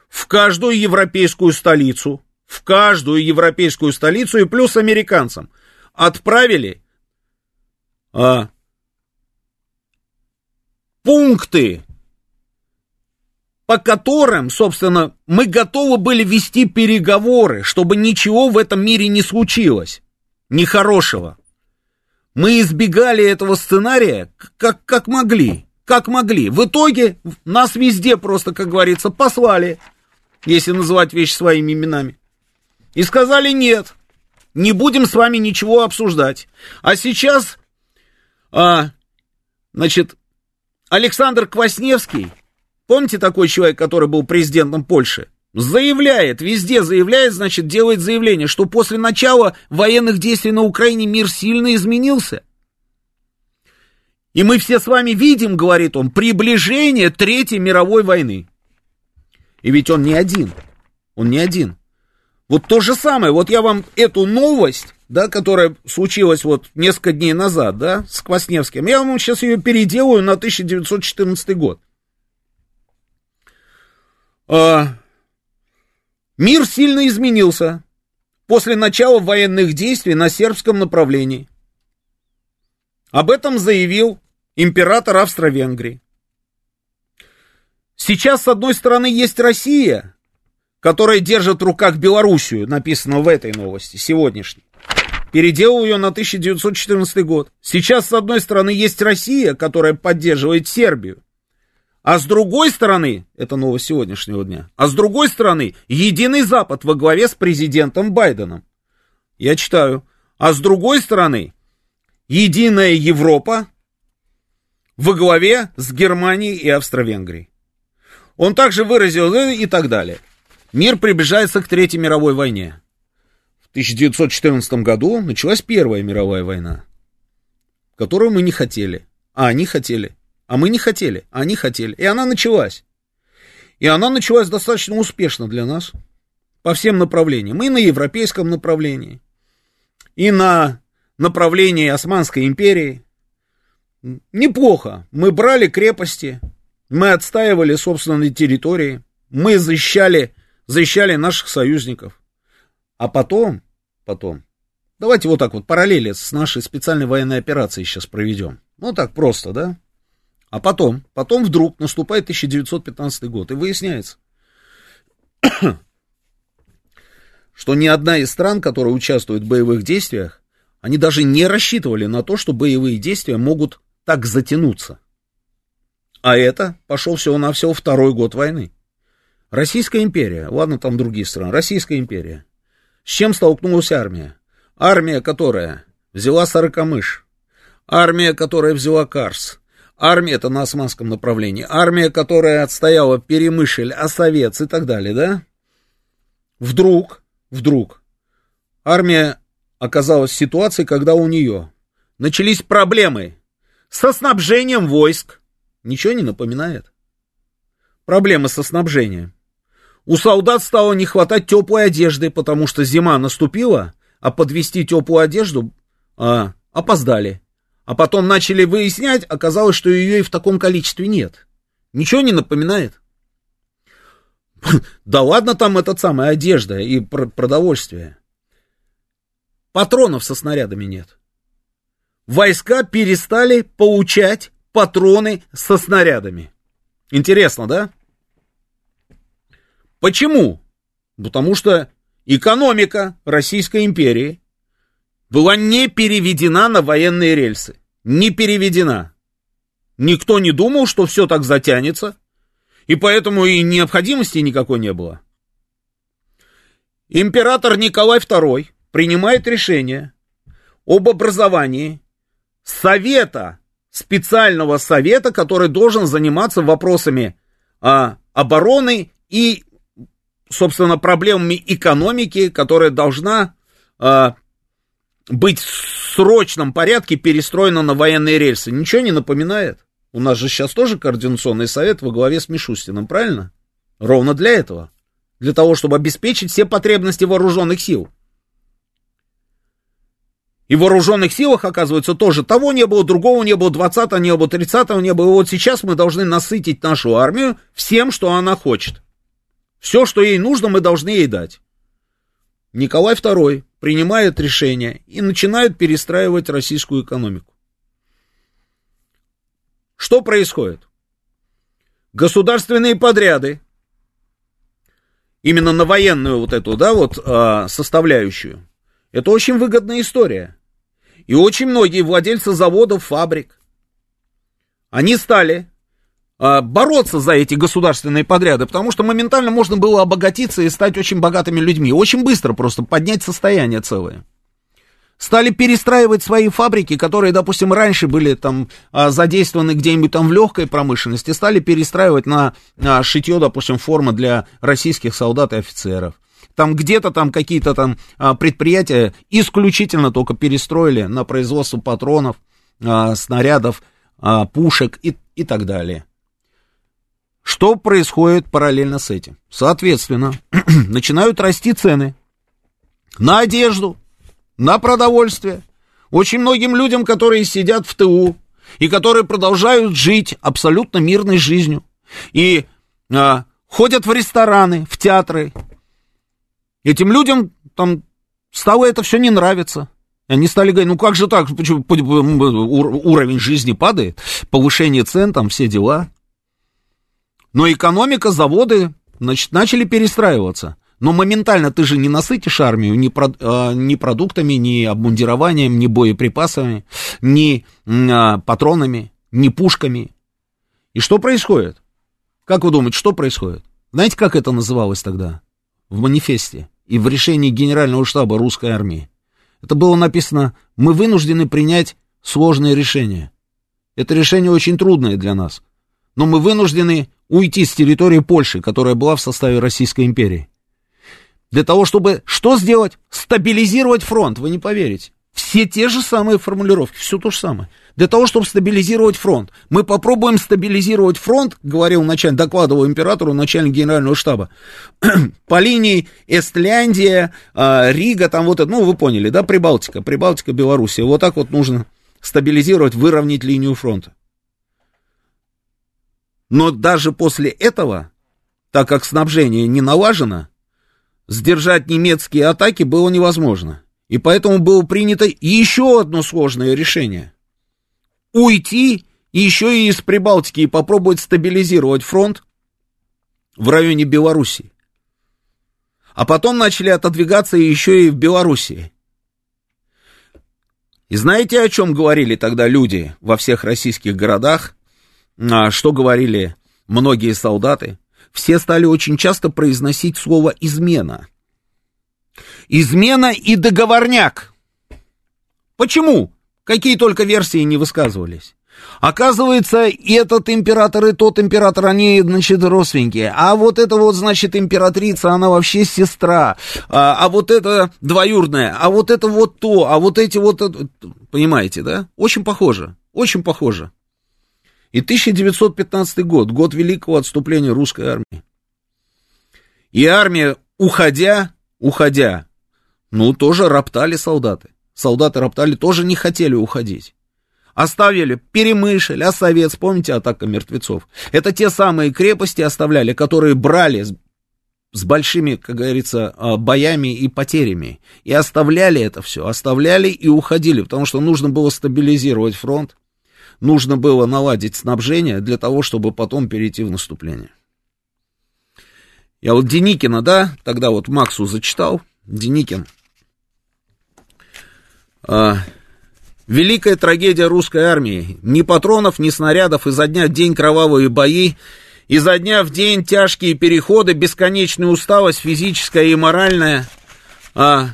в каждую европейскую столицу, в каждую европейскую столицу и плюс американцам отправили а, пункты, по которым, собственно, мы готовы были вести переговоры, чтобы ничего в этом мире не случилось, нехорошего. Мы избегали этого сценария как, как могли, как могли. В итоге нас везде просто, как говорится, послали, если называть вещи своими именами. И сказали нет, не будем с вами ничего обсуждать. А сейчас, а, значит, Александр Квасневский, помните такой человек, который был президентом Польши? Заявляет, везде заявляет, значит, делает заявление, что после начала военных действий на Украине мир сильно изменился. И мы все с вами видим, говорит он, приближение Третьей мировой войны. И ведь он не один. Он не один. Вот то же самое, вот я вам эту новость да, которая случилась вот несколько дней назад, да, с Квасневским, я вам сейчас ее переделаю на 1914 год. А, мир сильно изменился после начала военных действий на сербском направлении. Об этом заявил император Австро-Венгрии. Сейчас, с одной стороны, есть Россия, которая держит в руках Белоруссию, написано в этой новости, сегодняшней переделал ее на 1914 год. Сейчас, с одной стороны, есть Россия, которая поддерживает Сербию. А с другой стороны, это новость сегодняшнего дня, а с другой стороны, Единый Запад во главе с президентом Байденом. Я читаю. А с другой стороны, Единая Европа во главе с Германией и Австро-Венгрией. Он также выразил э, и так далее. Мир приближается к Третьей мировой войне. В 1914 году началась Первая мировая война, которую мы не хотели, а они хотели. А мы не хотели, а они хотели. И она началась. И она началась достаточно успешно для нас по всем направлениям. И на европейском направлении, и на направлении Османской империи. Неплохо. Мы брали крепости, мы отстаивали собственные территории, мы защищали, защищали наших союзников. А потом, потом, давайте вот так вот параллели с нашей специальной военной операцией сейчас проведем. Ну так просто, да? А потом, потом вдруг наступает 1915 год, и выясняется, что ни одна из стран, которая участвует в боевых действиях, они даже не рассчитывали на то, что боевые действия могут так затянуться. А это пошел всего-навсего второй год войны. Российская империя, ладно, там другие страны, Российская империя. С чем столкнулась армия? Армия, которая взяла Сорокомыш, армия, которая взяла Карс, Армия это на османском направлении. Армия, которая отстояла Перемышль, Осовец и так далее, да? Вдруг, вдруг, армия оказалась в ситуации, когда у нее начались проблемы со снабжением войск. Ничего не напоминает? Проблемы со снабжением. У солдат стало не хватать теплой одежды, потому что зима наступила, а подвести теплую одежду а, опоздали. А потом начали выяснять, оказалось, что ее и в таком количестве нет. Ничего не напоминает? Да ладно там этот самый одежда и продовольствие. Патронов со снарядами нет. Войска перестали получать патроны со снарядами. Интересно, да? Почему? Потому что экономика Российской империи была не переведена на военные рельсы не переведена. Никто не думал, что все так затянется, и поэтому и необходимости никакой не было. Император Николай II принимает решение об образовании совета, специального совета, который должен заниматься вопросами а, обороны и, собственно, проблемами экономики, которая должна а, быть срочном порядке перестроена на военные рельсы. Ничего не напоминает? У нас же сейчас тоже координационный совет во главе с Мишустиным, правильно? Ровно для этого. Для того, чтобы обеспечить все потребности вооруженных сил. И в вооруженных силах, оказывается, тоже того не было, другого не было, 20-го не было, 30-го не было. И вот сейчас мы должны насытить нашу армию всем, что она хочет. Все, что ей нужно, мы должны ей дать. Николай II принимает решение и начинает перестраивать российскую экономику. Что происходит? Государственные подряды, именно на военную вот эту, да, вот а, составляющую, это очень выгодная история. И очень многие владельцы заводов, фабрик, они стали бороться за эти государственные подряды, потому что моментально можно было обогатиться и стать очень богатыми людьми. Очень быстро просто поднять состояние целое. Стали перестраивать свои фабрики, которые, допустим, раньше были там а, задействованы где-нибудь там в легкой промышленности, стали перестраивать на, на шитье, допустим, формы для российских солдат и офицеров. Там где-то там какие-то там предприятия исключительно только перестроили на производство патронов, снарядов, пушек и, и так далее. Что происходит параллельно с этим? Соответственно, начинают расти цены на одежду, на продовольствие. Очень многим людям, которые сидят в ТУ и которые продолжают жить абсолютно мирной жизнью и а, ходят в рестораны, в театры, этим людям там стало это все не нравиться. Они стали говорить, ну как же так, почему уровень жизни падает, повышение цен, там все дела. Но экономика, заводы, значит, начали перестраиваться. Но моментально ты же не насытишь армию ни, про, э, ни продуктами, ни обмундированием, ни боеприпасами, ни э, патронами, ни пушками. И что происходит? Как вы думаете, что происходит? Знаете, как это называлось тогда? В манифесте и в решении Генерального штаба русской армии. Это было написано, мы вынуждены принять сложные решения. Это решение очень трудное для нас. Но мы вынуждены уйти с территории Польши, которая была в составе Российской империи. Для того, чтобы что сделать? Стабилизировать фронт, вы не поверите. Все те же самые формулировки, все то же самое. Для того, чтобы стабилизировать фронт. Мы попробуем стабилизировать фронт, говорил начальник, докладывал императору начальник генерального штаба, по линии Эстляндия, а, Рига, там вот это, ну, вы поняли, да, Прибалтика, Прибалтика, Белоруссия. Вот так вот нужно стабилизировать, выровнять линию фронта. Но даже после этого, так как снабжение не налажено, сдержать немецкие атаки было невозможно. И поэтому было принято еще одно сложное решение. Уйти еще и из Прибалтики и попробовать стабилизировать фронт в районе Белоруссии. А потом начали отодвигаться еще и в Белоруссии. И знаете, о чем говорили тогда люди во всех российских городах? А, что говорили многие солдаты? Все стали очень часто произносить слово «измена». Измена и договорняк. Почему? Какие только версии не высказывались. Оказывается, и этот император, и тот император, они, значит, родственники. А вот это вот, значит, императрица, она вообще сестра. А, а вот это двоюродная, а вот это вот то, а вот эти вот... Понимаете, да? Очень похоже, очень похоже. И 1915 год, год великого отступления русской армии. И армия, уходя, уходя, ну, тоже роптали солдаты. Солдаты роптали, тоже не хотели уходить. Оставили Перемышль, Осовец, помните атака мертвецов? Это те самые крепости оставляли, которые брали с, с большими, как говорится, а, боями и потерями. И оставляли это все, оставляли и уходили, потому что нужно было стабилизировать фронт, нужно было наладить снабжение для того, чтобы потом перейти в наступление. Я вот Деникина, да, тогда вот Максу зачитал, Деникин. А, великая трагедия русской армии. Ни патронов, ни снарядов, изо дня в день кровавые бои, изо дня в день тяжкие переходы, бесконечная усталость физическая и моральная, а,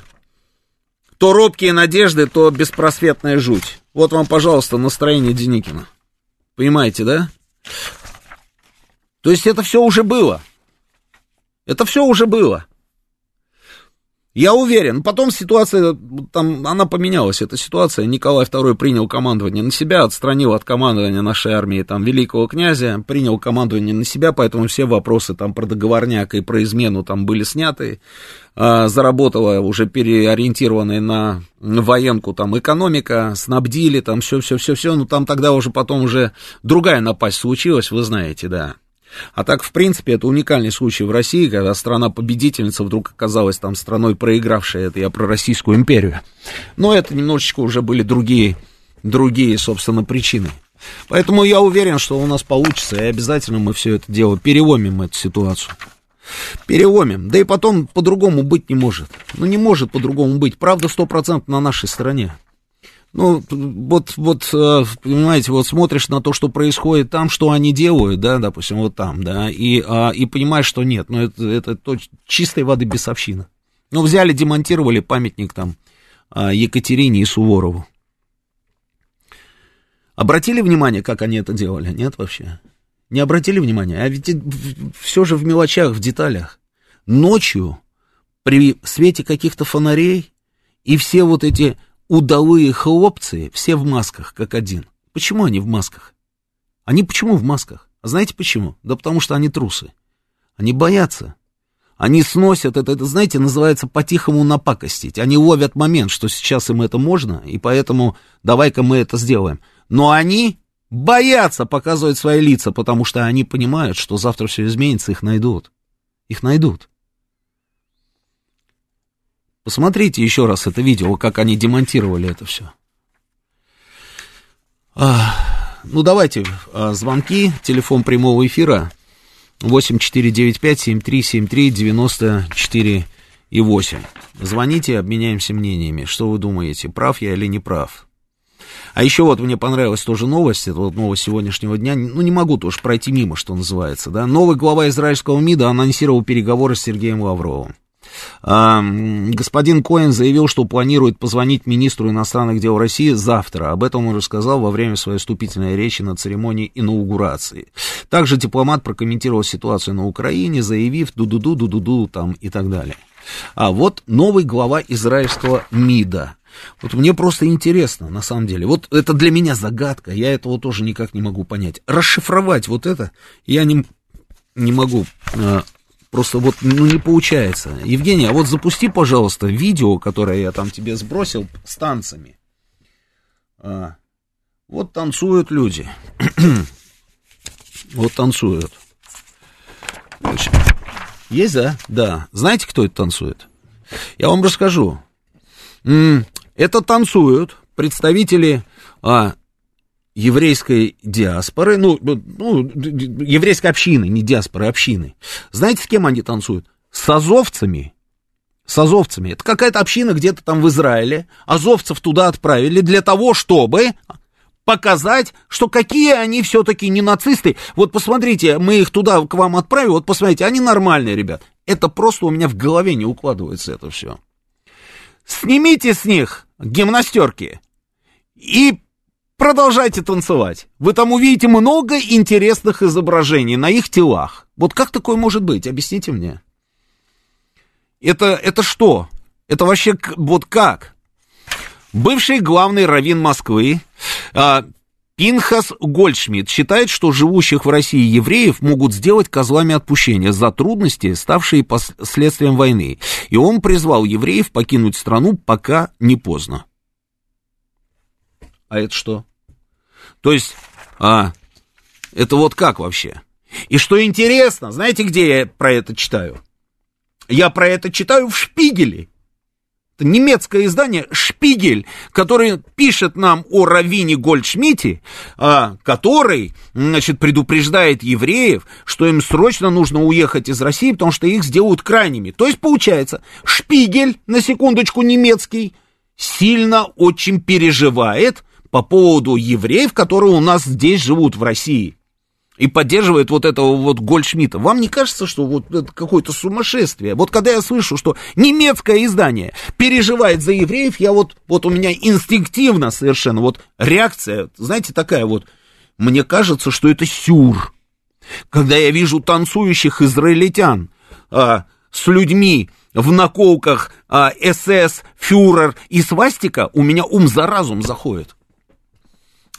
то робкие надежды, то беспросветная жуть. Вот вам, пожалуйста, настроение Деникина. Понимаете, да? То есть это все уже было. Это все уже было. Я уверен. Потом ситуация, там, она поменялась, эта ситуация. Николай II принял командование на себя, отстранил от командования нашей армии, там, великого князя, принял командование на себя, поэтому все вопросы, там, про договорняк и про измену, там, были сняты. А, заработала уже переориентированная на военку, там, экономика, снабдили, там, все-все-все-все, ну, там тогда уже потом уже другая напасть случилась, вы знаете, да. А так, в принципе, это уникальный случай в России, когда страна-победительница вдруг оказалась там страной, проигравшей, это я про Российскую империю. Но это немножечко уже были другие, другие, собственно, причины. Поэтому я уверен, что у нас получится, и обязательно мы все это дело переломим, эту ситуацию. Переломим. Да и потом по-другому быть не может. Ну, не может по-другому быть. Правда, сто процентов на нашей стороне. Ну, вот, вот, э, понимаете, вот смотришь на то, что происходит там, что они делают, да, допустим, вот там, да, и, а, и понимаешь, что нет, ну, это, это то, чистой воды бесовщина. Ну, взяли, демонтировали памятник там а, Екатерине и Суворову. Обратили внимание, как они это делали? Нет вообще? Не обратили внимания? А ведь все же в мелочах, в деталях. Ночью, при свете каких-то фонарей, и все вот эти удалые хлопцы все в масках, как один. Почему они в масках? Они почему в масках? А знаете почему? Да потому что они трусы. Они боятся. Они сносят это, это, знаете, называется по-тихому напакостить. Они ловят момент, что сейчас им это можно, и поэтому давай-ка мы это сделаем. Но они боятся показывать свои лица, потому что они понимают, что завтра все изменится, их найдут. Их найдут. Посмотрите еще раз это видео, как они демонтировали это все. А, ну, давайте а, звонки, телефон прямого эфира 8495-7373-94 и 8. Звоните, обменяемся мнениями. Что вы думаете, прав я или не прав? А еще вот мне понравилась тоже новость, это вот новость сегодняшнего дня, ну не могу тоже пройти мимо, что называется, да. Новый глава израильского МИДа анонсировал переговоры с Сергеем Лавровым. А, господин Коэн заявил, что планирует позвонить министру иностранных дел России завтра. Об этом он рассказал во время своей вступительной речи на церемонии инаугурации. Также дипломат прокомментировал ситуацию на Украине, заявив ду-ду-ду, ду-ду-ду там и так далее. А вот новый глава израильского МИДа. Вот мне просто интересно, на самом деле. Вот это для меня загадка, я этого тоже никак не могу понять. Расшифровать вот это я не, не могу. А, просто вот, ну, не получается. Евгений, а вот запусти, пожалуйста, видео, которое я там тебе сбросил с танцами. А, вот танцуют люди. вот танцуют. Есть, да? Да. Знаете, кто это танцует? Я вам расскажу. Это танцуют представители а, еврейской диаспоры, ну, ну, еврейской общины, не диаспоры, а общины. Знаете, с кем они танцуют? С азовцами. С азовцами. Это какая-то община где-то там в Израиле. Азовцев туда отправили для того, чтобы показать, что какие они все-таки не нацисты. Вот посмотрите, мы их туда к вам отправим, вот посмотрите, они нормальные, ребят. Это просто у меня в голове не укладывается это все. Снимите с них гимнастерки и продолжайте танцевать. Вы там увидите много интересных изображений на их телах. Вот как такое может быть? Объясните мне. Это, это что? Это вообще вот как? Бывший главный раввин Москвы а, Пинхас Гольдшмидт считает, что живущих в России евреев могут сделать козлами отпущения за трудности, ставшие последствием войны. И он призвал евреев покинуть страну, пока не поздно. А это что? То есть, а, это вот как вообще? И что интересно, знаете, где я про это читаю? Я про это читаю в Шпигеле немецкое издание «Шпигель», который пишет нам о Равине Гольдшмите, а, который, значит, предупреждает евреев, что им срочно нужно уехать из России, потому что их сделают крайними. То есть, получается, «Шпигель», на секундочку, немецкий, сильно очень переживает по поводу евреев, которые у нас здесь живут в России и поддерживает вот этого вот Гольдшмита. Вам не кажется, что вот это какое-то сумасшествие? Вот когда я слышу, что немецкое издание переживает за евреев, я вот, вот у меня инстинктивно совершенно вот реакция, знаете, такая вот, мне кажется, что это сюр. Когда я вижу танцующих израильтян а, с людьми в наколках а, СС, фюрер и свастика, у меня ум за разум заходит.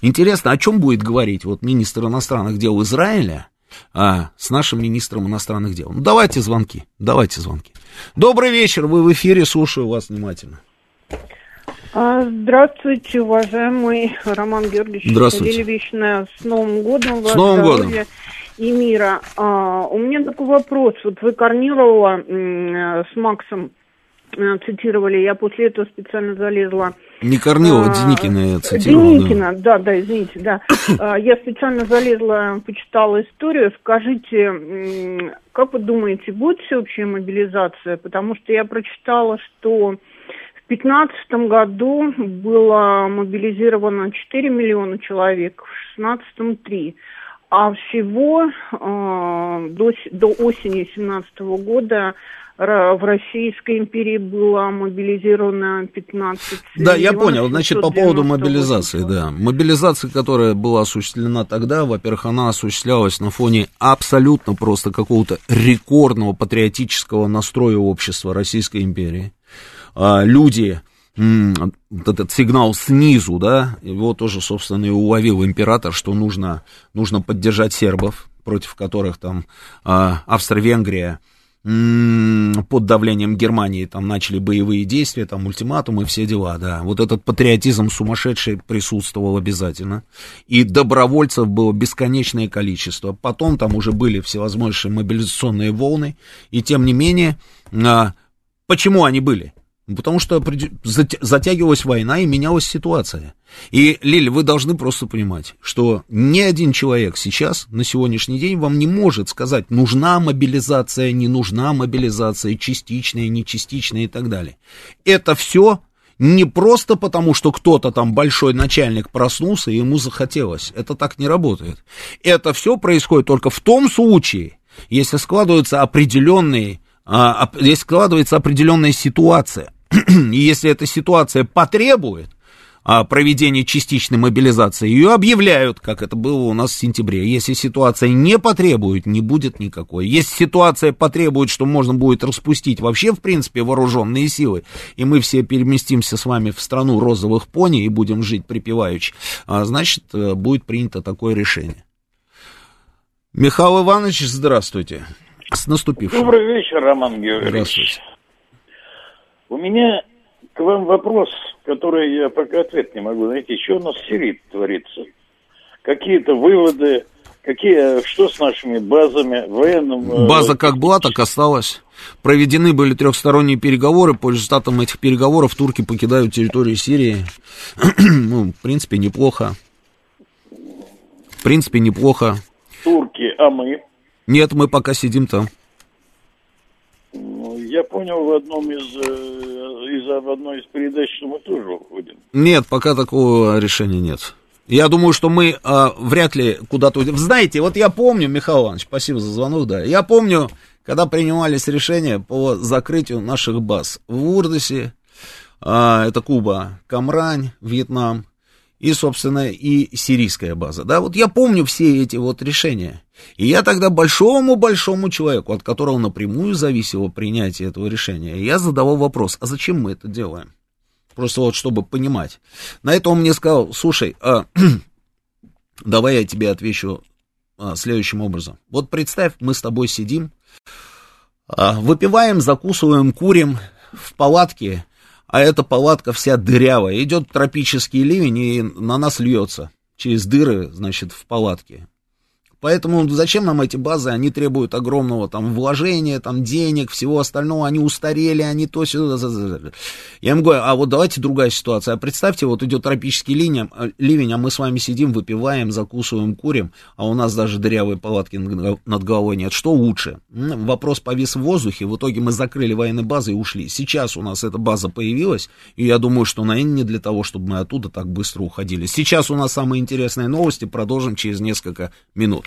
Интересно, о чем будет говорить вот министр иностранных дел Израиля а, с нашим министром иностранных дел? Ну, давайте звонки, давайте звонки. Добрый вечер, вы в эфире, слушаю вас внимательно.
А, здравствуйте, уважаемый Роман Георгиевич.
Здравствуйте.
Вечная, с Новым годом
вас. С Новым годом.
И мира. А, у меня такой вопрос. Вот вы Корнилова с Максом Э, цитировали, я после этого специально залезла.
Не Корнилова, а, Деникина я цитировала.
Деникина, да, да, да извините, да. А, я специально залезла, почитала историю. Скажите, как вы думаете, будет всеобщая мобилизация? Потому что я прочитала, что в 2015 году было мобилизировано 4 миллиона человек, в 2016 3. А всего э, до, до осени 2017 года в Российской империи было мобилизировано 15
Да, я понял. Значит, по поводу мобилизации, да. Мобилизация, которая была осуществлена тогда, во-первых, она осуществлялась на фоне абсолютно просто какого-то рекордного патриотического настроя общества Российской империи. А, люди вот этот сигнал снизу, да, его тоже, собственно, и уловил император, что нужно, нужно поддержать сербов, против которых там а, Австро-Венгрия под давлением Германии там начали боевые действия, там ультиматумы, все дела, да. Вот этот патриотизм сумасшедший присутствовал обязательно. И добровольцев было бесконечное количество. Потом там уже были всевозможные мобилизационные волны. И тем не менее, а, почему они были? Потому что затягивалась война и менялась ситуация. И, Лиль, вы должны просто понимать, что ни один человек сейчас, на сегодняшний день, вам не может сказать, нужна мобилизация, не нужна мобилизация, частичная, не частичная и так далее. Это все Не просто потому, что кто-то там большой начальник проснулся и ему захотелось. Это так не работает. Это все происходит только в том случае, если складываются определенные, а, если складывается определенная ситуация. И если эта ситуация потребует, о проведении частичной мобилизации, ее объявляют, как это было у нас в сентябре. Если ситуация не потребует, не будет никакой. Если ситуация потребует, что можно будет распустить вообще, в принципе, вооруженные силы, и мы все переместимся с вами в страну розовых пони и будем жить припеваючи, а, значит, э, будет принято такое решение. Михаил Иванович, здравствуйте. С наступившим.
Добрый вечер, Роман Георгиевич. Здравствуйте. У меня к вам вопрос, который я пока ответ не могу найти. Что у нас в Сирии творится? Какие-то выводы, какие, что с нашими базами, военным...
Э, База как была, так осталась. Проведены были трехсторонние переговоры. По результатам этих переговоров турки покидают территорию Сирии. ну, в принципе, неплохо. В принципе, неплохо.
Турки, а мы?
Нет, мы пока сидим там.
Я понял в одном из, э, из в одной из передач, что мы тоже уходим.
Нет, пока такого решения нет. Я думаю, что мы а, вряд ли куда-то уйдем. Знаете, вот я помню, Михаил Иванович, спасибо за звонок, да. Я помню, когда принимались решения по закрытию наших баз в Урдосе, а, это Куба, Камрань, Вьетнам, и, собственно, и сирийская база. Да, вот я помню все эти вот решения. И я тогда большому-большому человеку, от которого напрямую зависело принятие этого решения, я задавал вопрос, а зачем мы это делаем? Просто вот чтобы понимать. На это он мне сказал, слушай, а, давай я тебе отвечу а, следующим образом. Вот представь, мы с тобой сидим, а, выпиваем, закусываем, курим в палатке, а эта палатка вся дырявая. Идет тропический ливень и на нас льется через дыры, значит, в палатке. Поэтому зачем нам эти базы? Они требуют огромного там вложения, там денег, всего остального. Они устарели, они то сюда. Я им говорю, а вот давайте другая ситуация. А представьте, вот идет тропический ливень, ливень, а мы с вами сидим, выпиваем, закусываем, курим, а у нас даже дырявые палатки над головой нет. Что лучше? Вопрос повис в воздухе. В итоге мы закрыли военные базы и ушли. Сейчас у нас эта база появилась, и я думаю, что, наверное, не для того, чтобы мы оттуда так быстро уходили. Сейчас у нас самые интересные новости. Продолжим через несколько минут.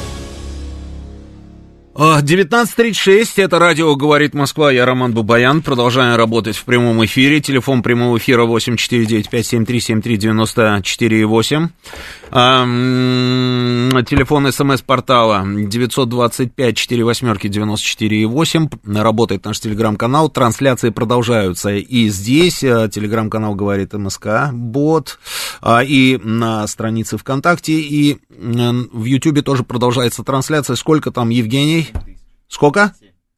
19.36, это радио «Говорит Москва», я Роман Бабаян, продолжаем работать в прямом эфире, телефон прямого эфира 8495-7373-94,8, телефон смс-портала 925-48-94,8, работает наш телеграм-канал, трансляции продолжаются и здесь, а, телеграм-канал «Говорит МСК», бот, а, и на странице ВКонтакте, и в Ютьюбе тоже продолжается трансляция, сколько там, Евгений? Сколько?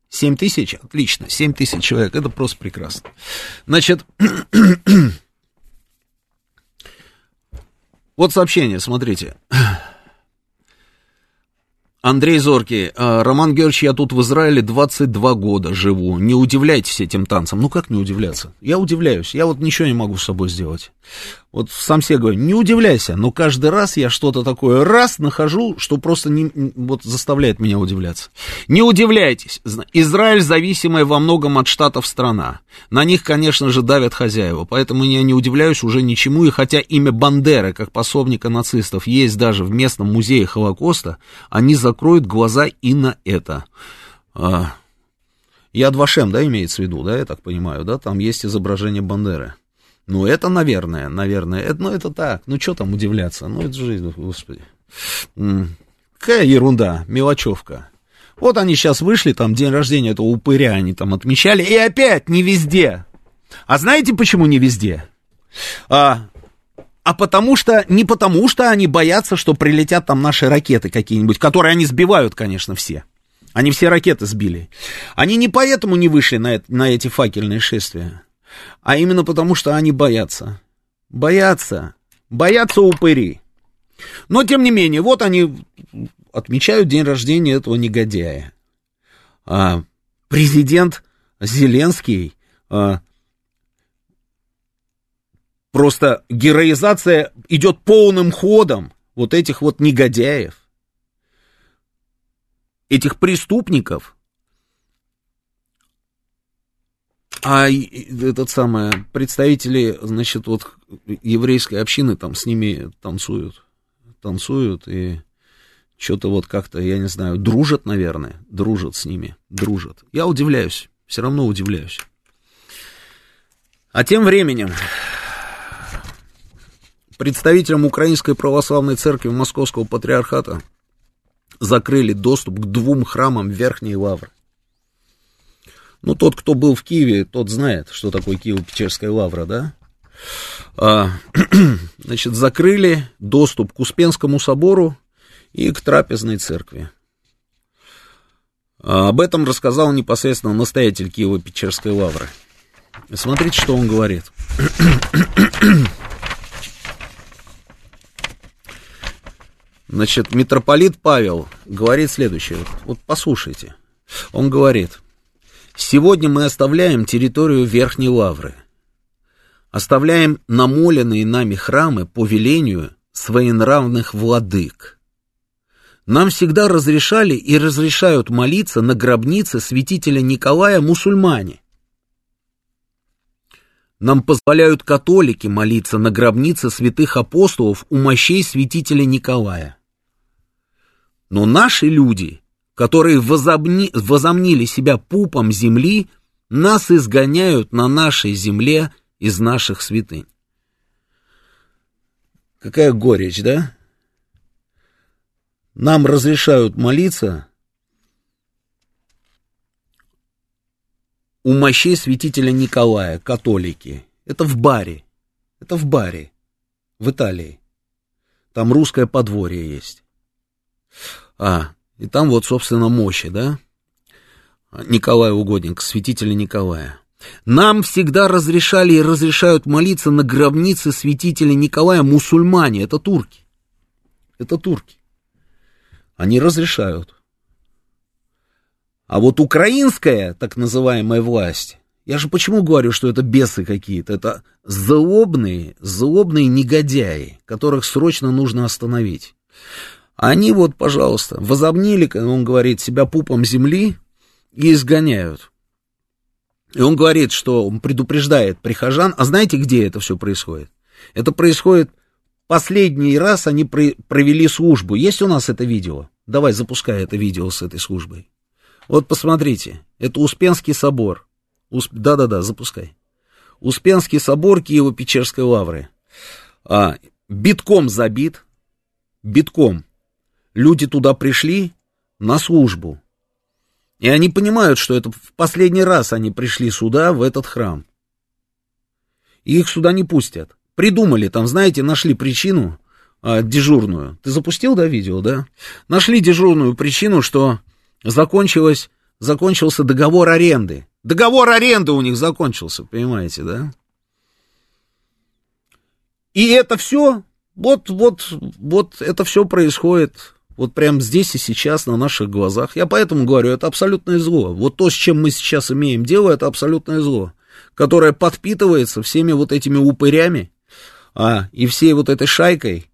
Семь тысяч? Отлично, семь тысяч человек, это просто прекрасно. Значит, вот сообщение, смотрите. Андрей Зоркий, а, Роман Георгиевич, я тут в Израиле 22 года живу. Не удивляйтесь этим танцам. Ну как не удивляться? Я удивляюсь. Я вот ничего не могу с собой сделать. Вот сам себе говорю, не удивляйся, но каждый раз я что-то такое раз нахожу, что просто не, вот заставляет меня удивляться. Не удивляйтесь, Израиль зависимая во многом от штатов страна. На них, конечно же, давят хозяева, поэтому я не удивляюсь уже ничему, и хотя имя Бандеры, как пособника нацистов, есть даже в местном музее Холокоста, они закроют глаза и на это. А, Яд Вашем, да, имеется в виду, да, я так понимаю, да, там есть изображение Бандеры. Ну, это, наверное, наверное, это, ну, это так, ну, что там удивляться, ну, это жизнь, господи. Какая ерунда, мелочевка. Вот они сейчас вышли, там, день рождения этого упыря они там отмечали, и опять не везде. А знаете, почему не везде? А, а потому что, не потому что они боятся, что прилетят там наши ракеты какие-нибудь, которые они сбивают, конечно, все. Они все ракеты сбили. Они не поэтому не вышли на, на эти факельные шествия а именно потому, что они боятся. Боятся. Боятся упыри. Но, тем не менее, вот они отмечают день рождения этого негодяя. А, президент Зеленский а, просто героизация идет полным ходом вот этих вот негодяев, этих преступников, а этот самый, представители, значит, вот еврейской общины там с ними танцуют, танцуют и что-то вот как-то, я не знаю, дружат, наверное, дружат с ними, дружат. Я удивляюсь, все равно удивляюсь. А тем временем представителям Украинской Православной Церкви Московского Патриархата закрыли доступ к двум храмам Верхней Лавры. Ну, тот, кто был в Киеве, тот знает, что такое Киево-Печерская лавра, да? А, значит, закрыли доступ к Успенскому собору и к трапезной церкви. А, об этом рассказал непосредственно настоятель Киево-Печерской лавры. Смотрите, что он говорит. Значит, митрополит Павел говорит следующее. Вот послушайте. Он говорит, сегодня мы оставляем территорию Верхней Лавры. Оставляем намоленные нами храмы по велению своенравных владык. Нам всегда разрешали и разрешают молиться на гробнице святителя Николая мусульмане. Нам позволяют католики молиться на гробнице святых апостолов у мощей святителя Николая. Но наши люди, которые возомни, возомнили себя пупом земли, нас изгоняют на нашей земле из наших святынь. Какая горечь, да? Нам разрешают молиться у мощей святителя Николая, католики. Это в баре. Это в баре. В Италии. Там русское подворье есть. А, и там вот, собственно, мощи, да? Николай Угодник, святителя Николая. Нам всегда разрешали и разрешают молиться на гробнице святителя Николая мусульмане. Это турки. Это турки. Они разрешают. А вот украинская, так называемая власть, я же почему говорю, что это бесы какие-то? Это злобные, злобные негодяи, которых срочно нужно остановить. Они вот, пожалуйста, возомнили, он говорит, себя пупом земли и изгоняют. И он говорит, что он предупреждает прихожан. А знаете, где это все происходит? Это происходит последний раз они провели службу. Есть у нас это видео? Давай, запускай это видео с этой службой. Вот посмотрите, это Успенский собор. Усп... Да-да-да, запускай. Успенский собор Киево-Печерской лавры. А, битком забит, битком. Люди туда пришли на службу. И они понимают, что это в последний раз они пришли сюда, в этот храм. И их сюда не пустят. Придумали там, знаете, нашли причину а, дежурную. Ты запустил, да, видео, да? Нашли дежурную причину, что закончилось, закончился договор аренды. Договор аренды у них закончился, понимаете, да? И это все, вот, вот, вот это все происходит вот прямо здесь и сейчас на наших глазах. Я поэтому говорю, это абсолютное зло. Вот то, с чем мы сейчас имеем дело, это абсолютное зло, которое подпитывается всеми вот этими упырями а, и всей вот этой шайкой,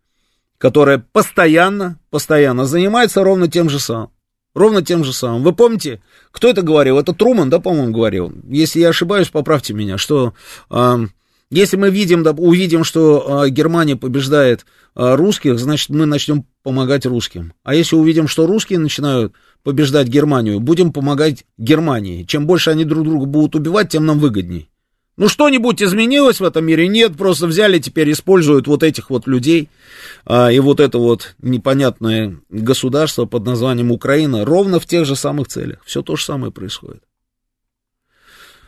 которая постоянно, постоянно занимается ровно тем же самым. Ровно тем же самым. Вы помните, кто это говорил? Это Труман, да, по-моему, говорил. Если я ошибаюсь, поправьте меня, что э, если мы видим, увидим, что э, Германия побеждает э, русских, значит, мы начнем помогать русским. А если увидим, что русские начинают побеждать Германию, будем помогать Германии. Чем больше они друг друга будут убивать, тем нам выгодней. Ну, что-нибудь изменилось в этом мире? Нет, просто взяли, теперь используют вот этих вот людей а, и вот это вот непонятное государство под названием Украина ровно в тех же самых целях. Все то же самое происходит.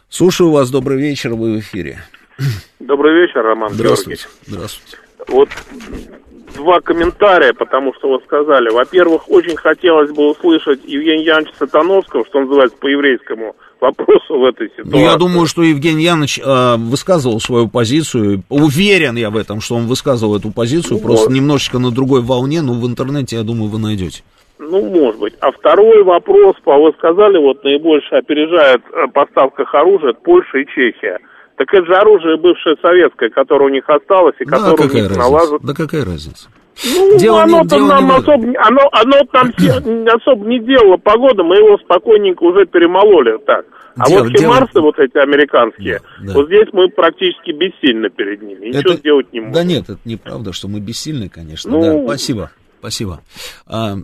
Слушаю вас, добрый вечер, вы в эфире.
Добрый вечер, Роман
Здравствуйте. Здравствуйте.
вот два комментария, потому что вы сказали. Во-первых, очень хотелось бы услышать Евгения Яновича Сатановского, что называется, по еврейскому вопросу в этой ситуации. Ну,
я думаю, что Евгений Янович э, высказывал свою позицию. Уверен я в этом, что он высказывал эту позицию, ну, просто вот. немножечко на другой волне, но в интернете, я думаю, вы найдете.
Ну, может быть. А второй вопрос, вы сказали, вот наибольше опережает о поставках оружия Польша и Чехия. Так это же оружие бывшее советское, которое у них осталось и
да,
которое
у них налаживают. Да какая разница?
Ну, дело оно там нам не особо, оно, оно там особо не делало погода, мы его спокойненько уже перемололи так. А дело, вот химарсы дело... вот эти американские, да, да. вот здесь мы практически бессильны перед ними, ничего это... сделать не можем.
Да нет, это неправда, что мы бессильны, конечно, ну... да, спасибо. Спасибо. А,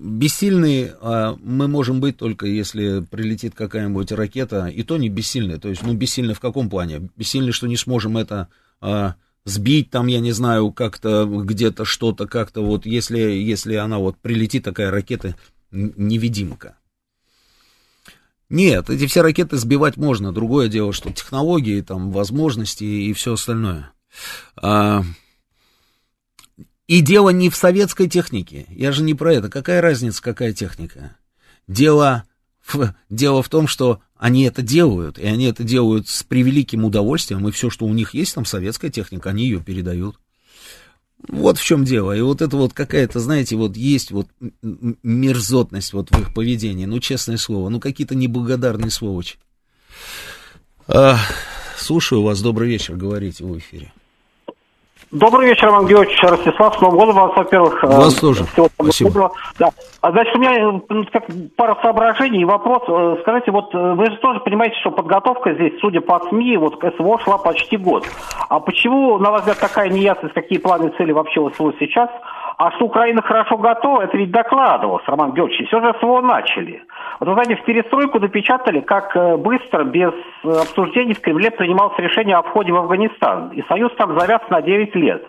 бессильные а, мы можем быть только если прилетит какая-нибудь ракета, и то не бессильные. То есть, ну, бессильны в каком плане? Бессильны, что не сможем это а, сбить там, я не знаю, как-то где-то что-то, как-то вот, если, если она вот прилетит такая ракета, невидимка. Нет, эти все ракеты сбивать можно. Другое дело, что технологии, там, возможности и все остальное. А, и дело не в советской технике. Я же не про это. Какая разница, какая техника? Дело в, дело в том, что они это делают, и они это делают с превеликим удовольствием, и все, что у них есть, там советская техника, они ее передают. Вот в чем дело. И вот это вот какая-то, знаете, вот есть вот мерзотность вот в их поведении. Ну, честное слово, ну, какие-то неблагодарные сволочи. А, слушаю вас, добрый вечер, говорите в эфире.
Добрый вечер, Роман Георгиевич, Ростислав. С Новым годом вас, во-первых.
Э, вас тоже. Всего
Спасибо. Доброго. Да. А, значит, у меня как, пара соображений и вопрос. Э, скажите, вот э, вы же тоже понимаете, что подготовка здесь, судя по СМИ, вот к СВО шла почти год. А почему, на ваш взгляд, такая неясность, какие планы и цели вообще у СВО сейчас? А что Украина хорошо готова, это ведь докладывалось, Роман Георгиевич. Все же СВО начали. Вот вы знаете, в перестройку напечатали, как э, быстро, без э, обсуждений в Кремле принималось решение о входе в Афганистан. И союз там завяз на 9 лет.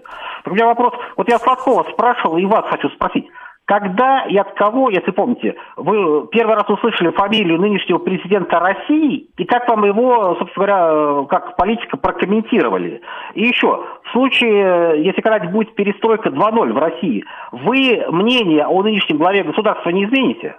У меня вопрос, вот я Сладкова спрашивал, и вас хочу спросить. Когда и от кого, если помните, вы первый раз услышали фамилию нынешнего президента России, и как вам его, собственно говоря, как политика прокомментировали? И еще, в случае, если когда-нибудь будет перестройка 2.0 в России, вы мнение о нынешнем главе государства не измените?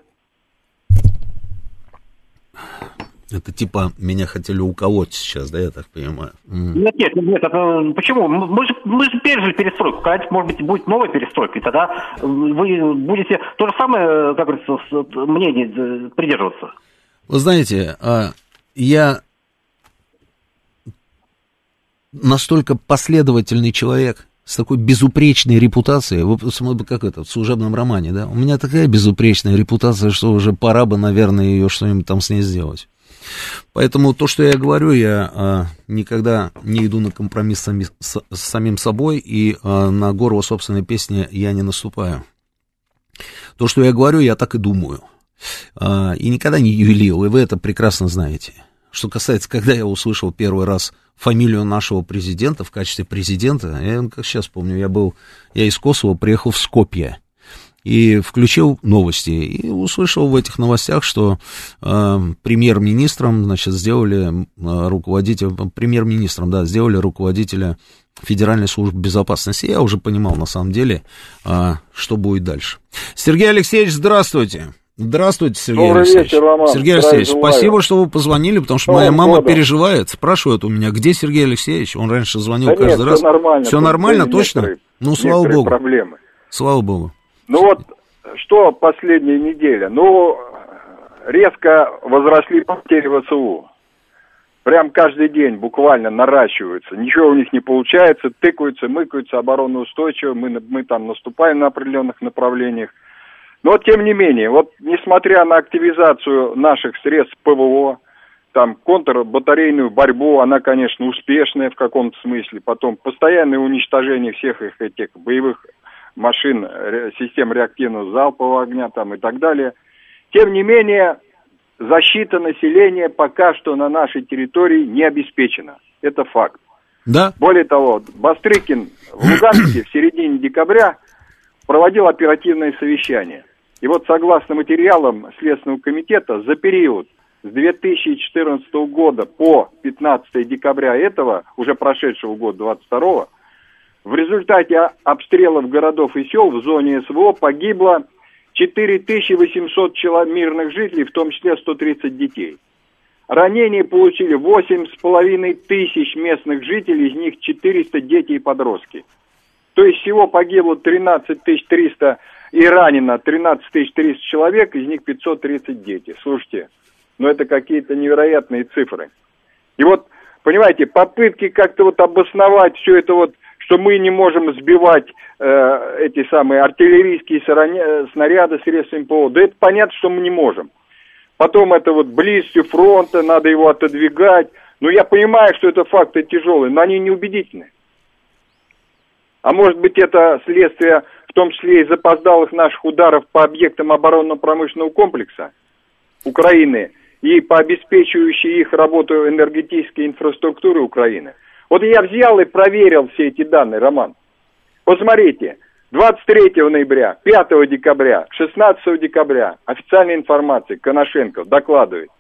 Это типа меня хотели уколоть сейчас, да, я так понимаю?
Нет, нет, нет, это почему? Мы же, мы же пережили перестройку. Когда может быть, будет новая перестройка, и тогда вы будете то же самое, как говорится, мнение э, придерживаться.
Вы знаете, а, я настолько последовательный человек, с такой безупречной репутацией, вы, как это, в служебном романе, да, у меня такая безупречная репутация, что уже пора бы, наверное, ее что-нибудь там с ней сделать. Поэтому то, что я говорю, я а, никогда не иду на компромисс сами, с, с самим собой, и а, на горло собственной песни я не наступаю. То, что я говорю, я так и думаю. А, и никогда не ювелил, и вы это прекрасно знаете. Что касается, когда я услышал первый раз фамилию нашего президента в качестве президента, я как сейчас помню, я был, я из Косово приехал в Скопье и включил новости и услышал в этих новостях, что э, премьер-министром, значит, сделали э, руководителя, премьер-министром, да, сделали руководителя Федеральной службы безопасности. Я уже понимал, на самом деле, э, что будет дальше. Сергей Алексеевич, здравствуйте. Здравствуйте, Сергей
Добрый
Алексеевич.
вечер, Роман.
Сергей Алексеевич, желаю. спасибо, что вы позвонили, потому что Новым моя мама годом. переживает, спрашивает у меня, где Сергей Алексеевич? Он раньше звонил
да
каждый
нет,
раз.
Все нормально.
Все нормально, точно? Ну, слава богу.
проблемы.
Слава богу.
Ну вот, что последняя неделя? Ну, резко возросли потери ВСУ. Прям каждый день буквально наращиваются. Ничего у них не получается, тыкаются, мыкаются, оборонно-устойчиво. Мы, мы там наступаем на определенных направлениях. Но тем не менее, вот несмотря на активизацию наших средств ПВО, там контрбатарейную борьбу, она, конечно, успешная в каком-то смысле. Потом постоянное уничтожение всех их этих боевых машин, систем реактивного залпового огня там и так далее. Тем не менее, защита населения пока что на нашей территории не обеспечена. Это факт.
Да.
Более того, Бастрыкин в Луганске в середине декабря проводил оперативное совещание. И вот согласно материалам Следственного комитета за период с 2014 года по 15 декабря этого, уже прошедшего года, 22 В результате обстрелов городов и сел в зоне СВО погибло 4800 человек мирных жителей, в том числе 130 детей. Ранения получили 8,5 тысяч местных жителей, из них 400 дети и подростки. То есть всего погибло 13 300 и ранено 13 300 человек, из них 530 дети. Слушайте, ну это какие-то невероятные цифры. И вот, понимаете, попытки как-то вот обосновать все это вот, что мы не можем сбивать э, эти самые артиллерийские снаряды средствами ПО, да это понятно, что мы не можем. Потом это вот близостью фронта, надо его отодвигать. Ну, я понимаю, что это факты тяжелые, но они неубедительны. А может быть, это следствие, в том числе и запоздалых наших ударов по объектам оборонно-промышленного комплекса Украины и по обеспечивающей их работу энергетической инфраструктуры Украины. Вот я взял и проверил все эти данные, Роман. Посмотрите, 23 ноября, 5 декабря, 16 декабря официальная информация Коношенко докладывает.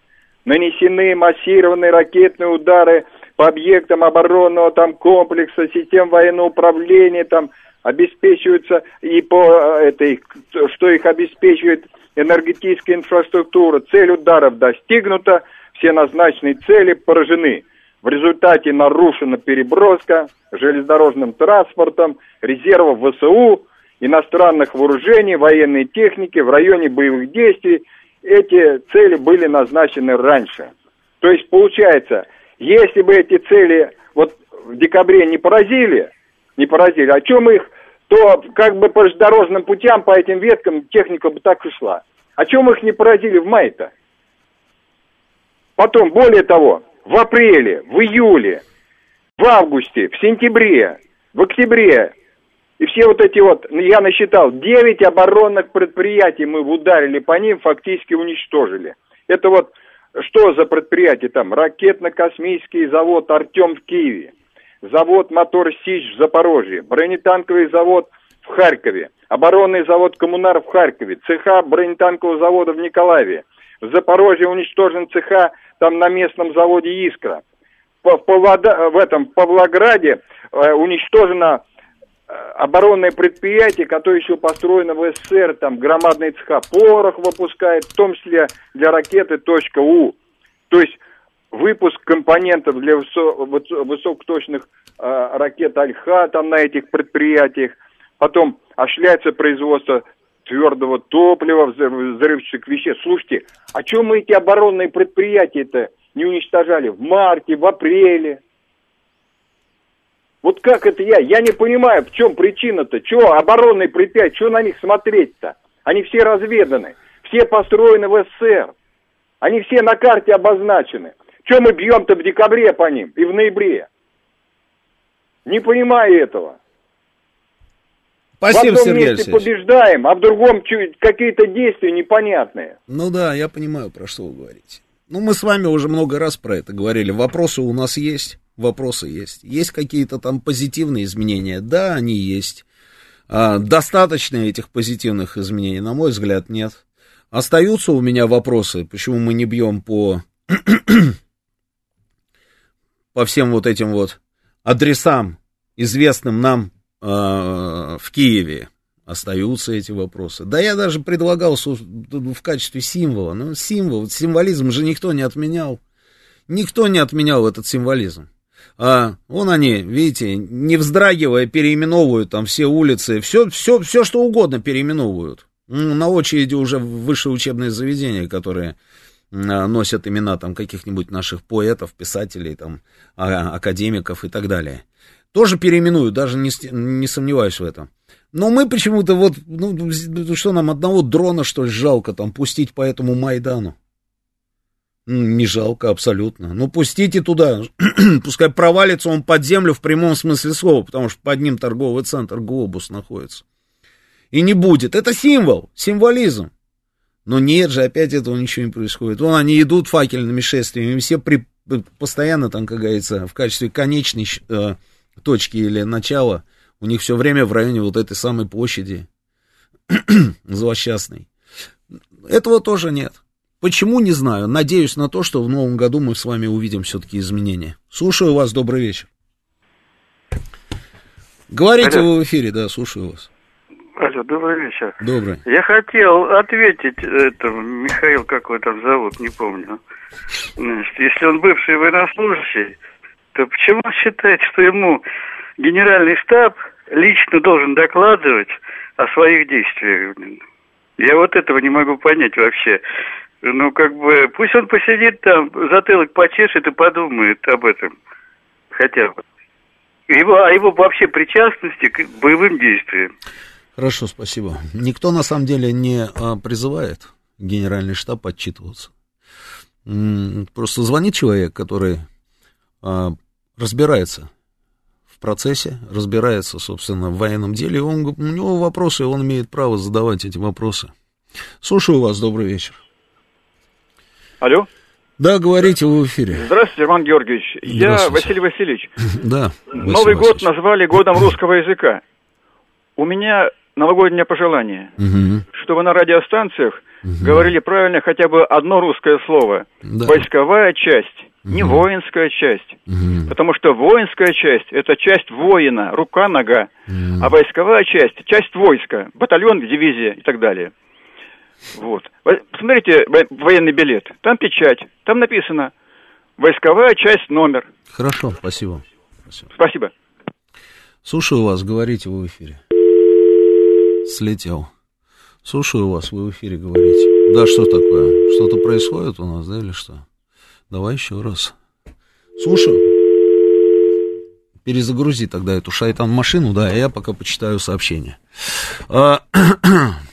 Нанесены массированные ракетные удары по объектам оборонного там комплекса, систем военного управления, там обеспечиваются и по э, этой, что их обеспечивает энергетическая инфраструктура. Цель ударов достигнута, все назначенные цели поражены. В результате нарушена переброска железнодорожным транспортом резервов ВСУ, иностранных вооружений, военной техники в районе боевых действий. Эти цели были назначены раньше. То есть получается, если бы эти цели вот в декабре не поразили, не поразили, о чем их, то как бы по железнодорожным путям, по этим веткам техника бы так и шла. О чем их не поразили в мае-то? Потом, более того, в апреле, в июле, в августе, в сентябре, в октябре. И все вот эти вот, ну, я насчитал, 9 оборонных предприятий мы ударили по ним, фактически уничтожили. Это вот что за предприятие там? Ракетно-космический завод «Артем» в Киеве, завод «Мотор Сич» в Запорожье, бронетанковый завод в Харькове, оборонный завод «Коммунар» в Харькове, цеха бронетанкового завода в Николаеве. В Запорожье уничтожен цеха там на местном заводе «Искра». В, Павлода... в этом Павлограде э, уничтожено э, оборонное предприятие, которое еще построено в СССР, там громадные цеха, порох выпускает, в том числе для ракеты .у. То есть выпуск компонентов для высо- высокоточных э, ракет Альха там на этих предприятиях, потом осуществляется производство твердого топлива, взрывчатых веществ. Слушайте, а чем мы эти оборонные предприятия-то не уничтожали в марте, в апреле? Вот как это я? Я не понимаю, в чем причина-то. Чего оборонные предприятия, что на них смотреть-то? Они все разведаны, все построены в СССР. Они все на карте обозначены. Чем мы бьем-то в декабре по ним и в ноябре? Не понимаю этого.
Спасибо,
в одном
Сергей
месте побеждаем, а в другом какие-то действия непонятные.
Ну да, я понимаю, про что вы говорите. Ну, мы с вами уже много раз про это говорили. Вопросы у нас есть, вопросы есть. Есть какие-то там позитивные изменения? Да, они есть. А, достаточно этих позитивных изменений? На мой взгляд, нет. Остаются у меня вопросы, почему мы не бьем по, по всем вот этим вот адресам, известным нам в Киеве остаются эти вопросы. Да я даже предлагал в качестве символа. Ну, символ, символизм же никто не отменял. Никто не отменял этот символизм. А вон они, видите, не вздрагивая, переименовывают там все улицы, все, все, все что угодно переименовывают. На очереди уже высшие учебные заведения, которые носят имена там каких-нибудь наших поэтов, писателей, там, а, академиков и так далее. Тоже переименую, даже не, не сомневаюсь в этом. Но мы почему-то вот, ну, ну, что нам, одного дрона, что ли, жалко там пустить по этому Майдану? Не жалко абсолютно. Ну, пустите туда. Пускай провалится он под землю в прямом смысле слова, потому что под ним торговый центр «Глобус» находится. И не будет. Это символ, символизм. Но нет же, опять этого ничего не происходит. Вон они идут факельными шествиями, все при, постоянно там, как говорится, в качестве конечной э, точки или начала, у них все время в районе вот этой самой площади злосчастной. Этого тоже нет. Почему, не знаю. Надеюсь на то, что в новом году мы с вами увидим все-таки изменения. Слушаю вас, добрый вечер. Говорите Алло. в эфире, да, слушаю вас.
Алло, добрый вечер.
Добрый.
Я хотел ответить этому, Михаил, как его там зовут, не помню. Значит, если он бывший военнослужащий, то почему считает, что ему генеральный штаб лично должен докладывать о своих действиях? Я вот этого не могу понять вообще. Ну, как бы, пусть он посидит там, затылок почешет и подумает об этом. Хотя бы. Его, о его вообще причастности к боевым действиям.
Хорошо, спасибо. Никто на самом деле не а, призывает генеральный штаб отчитываться. Просто звонит человек, который а, разбирается в процессе, разбирается, собственно, в военном деле, он, у него вопросы, он имеет право задавать эти вопросы. Слушаю вас, добрый вечер.
Алло.
Да, говорите, вы в эфире.
Здравствуйте, Роман Георгиевич. Я Василий Васильевич.
Да.
Новый год назвали годом русского языка. У меня новогоднее пожелание, угу. чтобы на радиостанциях угу. говорили правильно хотя бы одно русское слово. Да. Войсковая часть, угу. не воинская часть. Угу. Потому что воинская часть – это часть воина, рука-нога. Угу. А войсковая часть – часть войска, батальон, дивизия и так далее. Вот. Посмотрите военный билет. Там печать, там написано войсковая часть номер.
Хорошо, спасибо.
Спасибо. спасибо.
Слушаю вас, говорите вы в эфире. Слетел. Слушаю вас, вы в эфире говорите. Да, что такое? Что-то происходит у нас, да, или что? Давай еще раз. Слушаю. Перезагрузи тогда эту шайтан-машину, да, я пока почитаю сообщение. А,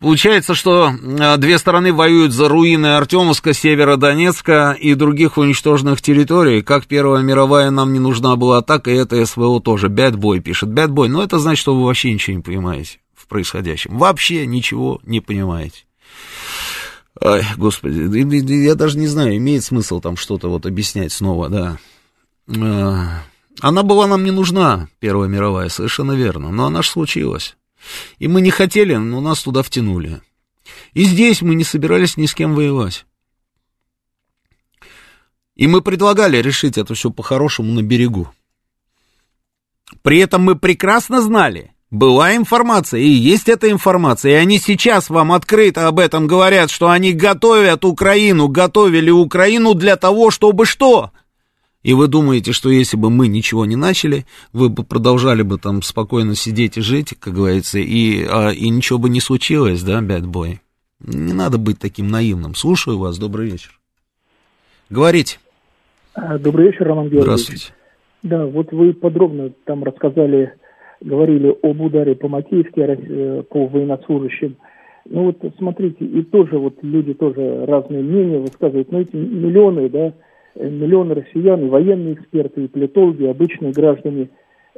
Получается, что а, две стороны воюют за руины Артемовска, Северодонецка и других уничтоженных территорий. Как Первая мировая нам не нужна была атака, и это СВО тоже. Boy пишет. Boy, но это значит, что вы вообще ничего не понимаете в происходящем. Вообще ничего не понимаете. Ай, господи, я даже не знаю, имеет смысл там что-то вот объяснять снова, да. А, она была нам не нужна, Первая мировая, совершенно верно, но она же случилась. И мы не хотели, но нас туда втянули. И здесь мы не собирались ни с кем воевать. И мы предлагали решить это все по-хорошему на берегу. При этом мы прекрасно знали, была информация, и есть эта информация, и они сейчас вам открыто об этом говорят, что они готовят Украину, готовили Украину для того, чтобы что? И вы думаете, что если бы мы ничего не начали, вы бы продолжали бы там спокойно сидеть и жить, как говорится, и, а, и ничего бы не случилось, да, бэтбой? Не надо быть таким наивным. Слушаю вас, добрый вечер. Говорите.
А, добрый вечер, Роман Георгиевич.
Здравствуйте.
Да, вот вы подробно там рассказали, говорили об ударе по Макеевке, э, по военнослужащим. Ну вот смотрите, и тоже вот люди тоже разные мнения высказывают, но эти миллионы, да, Э, миллионы россиян, и военные эксперты, и политологи, и обычные граждане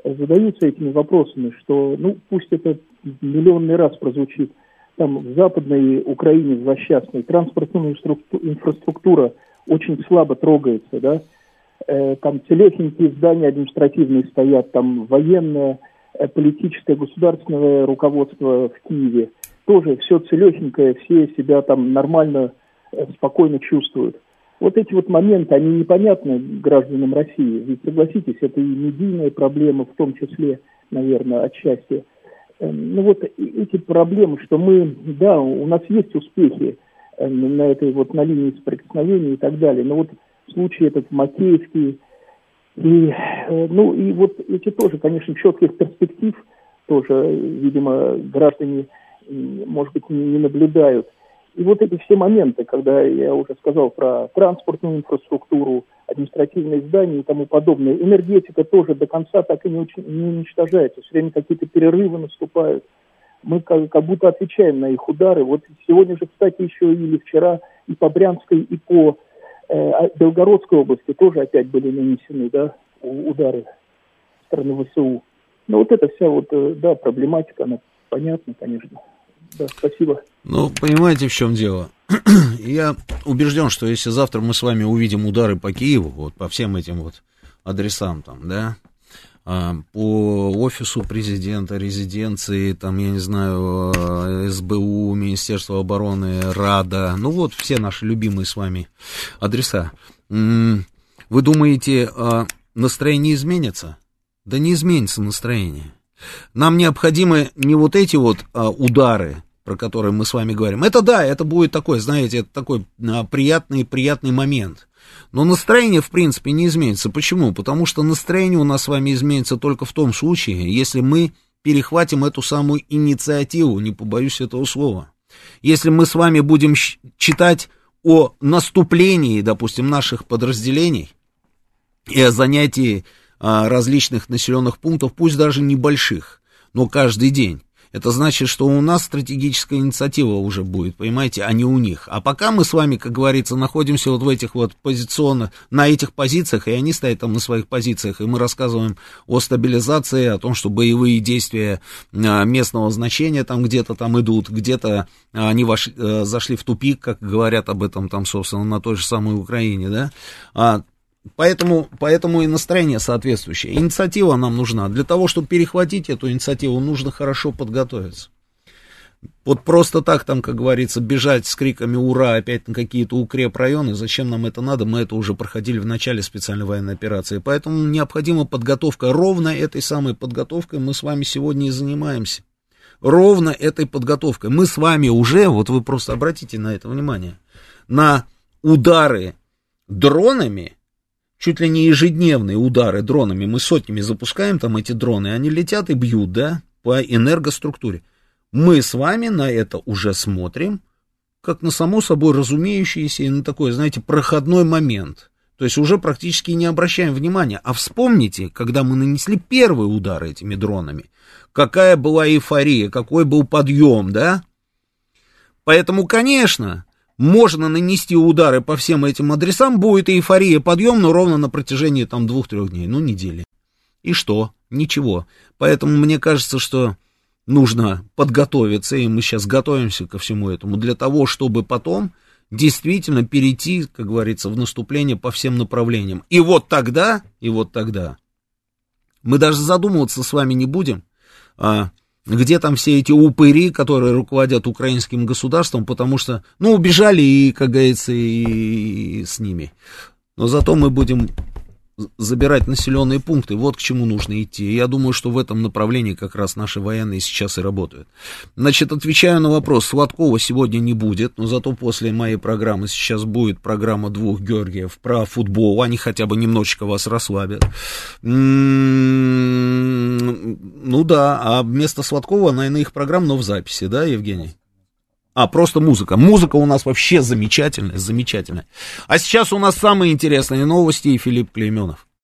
задаются этими вопросами, что, ну, пусть это миллионный раз прозвучит, там в Западной Украине, злосчастной, транспортная инфраструктура очень слабо трогается, да, э, там целехенькие здания административные стоят, там военное, э, политическое, государственное руководство в Киеве, тоже все целехенькое, все себя там нормально, спокойно чувствуют. Вот эти вот моменты, они непонятны гражданам России. Ведь, согласитесь, это и медийная проблема, в том числе, наверное, отчасти. Эм, ну вот эти проблемы, что мы, да, у нас есть успехи эм, на этой вот, на линии соприкосновения и так далее. Но вот случай этот Макеевский, и, э, ну и вот эти тоже, конечно, четких перспектив тоже, видимо, граждане, может быть, не наблюдают – и вот эти все моменты, когда я уже сказал про транспортную инфраструктуру, административные здания и тому подобное, энергетика тоже до конца так и не, не уничтожается. Все время какие-то перерывы наступают. Мы как, как будто отвечаем на их удары. Вот сегодня же, кстати, еще или вчера и по Брянской, и по Белгородской области тоже опять были нанесены да, удары стороны ВСУ. Но вот эта вся вот, э, да, проблематика, она понятна, конечно. Да, спасибо.
Ну, понимаете, в чем дело? Я убежден, что если завтра мы с вами увидим удары по Киеву, вот по всем этим вот адресам там, да, а, по офису президента, резиденции, там, я не знаю, а, СБУ, Министерство обороны, Рада, ну вот все наши любимые с вами адреса. Вы думаете, а, настроение изменится? Да не изменится настроение. Нам необходимы не вот эти вот а, удары, про которые мы с вами говорим. Это да, это будет такой, знаете, это такой а, приятный, приятный момент. Но настроение, в принципе, не изменится. Почему? Потому что настроение у нас с вами изменится только в том случае, если мы перехватим эту самую инициативу, не побоюсь этого слова. Если мы с вами будем читать о наступлении, допустим, наших подразделений и о занятии а, различных населенных пунктов, пусть даже небольших, но каждый день. Это значит, что у нас стратегическая инициатива уже будет, понимаете, а не у них. А пока мы с вами, как говорится, находимся вот в этих вот позиционных, на этих позициях, и они стоят там на своих позициях, и мы рассказываем о стабилизации, о том, что боевые действия а, местного значения там где-то там идут, где-то они вошли, э, зашли в тупик, как говорят об этом там, собственно, на той же самой Украине, да, а, Поэтому, поэтому и настроение соответствующее. Инициатива нам нужна. Для того, чтобы перехватить эту инициативу, нужно хорошо подготовиться. Вот просто так там, как говорится, бежать с криками «Ура!» опять на какие-то укрепрайоны, зачем нам это надо? Мы это уже проходили в начале специальной военной операции. Поэтому необходима подготовка. Ровно этой самой подготовкой мы с вами сегодня и занимаемся. Ровно этой подготовкой. Мы с вами уже, вот вы просто обратите на это внимание, на удары дронами чуть ли не ежедневные удары дронами, мы сотнями запускаем там эти дроны, они летят и бьют, да, по энергоструктуре. Мы с вами на это уже смотрим, как на само собой разумеющееся и на такой, знаете, проходной момент. То есть уже практически не обращаем внимания. А вспомните, когда мы нанесли первые удары этими дронами, какая была эйфория, какой был подъем, да? Поэтому, конечно, можно нанести удары по всем этим адресам, будет эйфория подъем, но ровно на протяжении там двух-трех дней, ну недели. И что? Ничего. Поэтому мне кажется, что нужно подготовиться, и мы сейчас готовимся ко всему этому, для того, чтобы потом действительно перейти, как говорится, в наступление по всем направлениям. И вот тогда, и вот тогда мы даже задумываться с вами не будем, а где там все эти упыри, которые руководят украинским государством, потому что, ну, убежали и, как говорится, и, и с ними. Но зато мы будем забирать населенные пункты, вот к чему нужно идти. Я думаю, что в этом направлении как раз наши военные сейчас и работают. Значит, отвечаю на вопрос, Сладкова сегодня не будет, но зато после моей программы сейчас будет программа двух Георгиев про футбол, они хотя бы немножечко вас расслабят. М-м-м, ну да, а вместо Сладкова, наверное, их программа, но в записи, да, Евгений? А, просто музыка. Музыка у нас вообще замечательная, замечательная. А сейчас у нас самые интересные новости и Филипп Клейменов.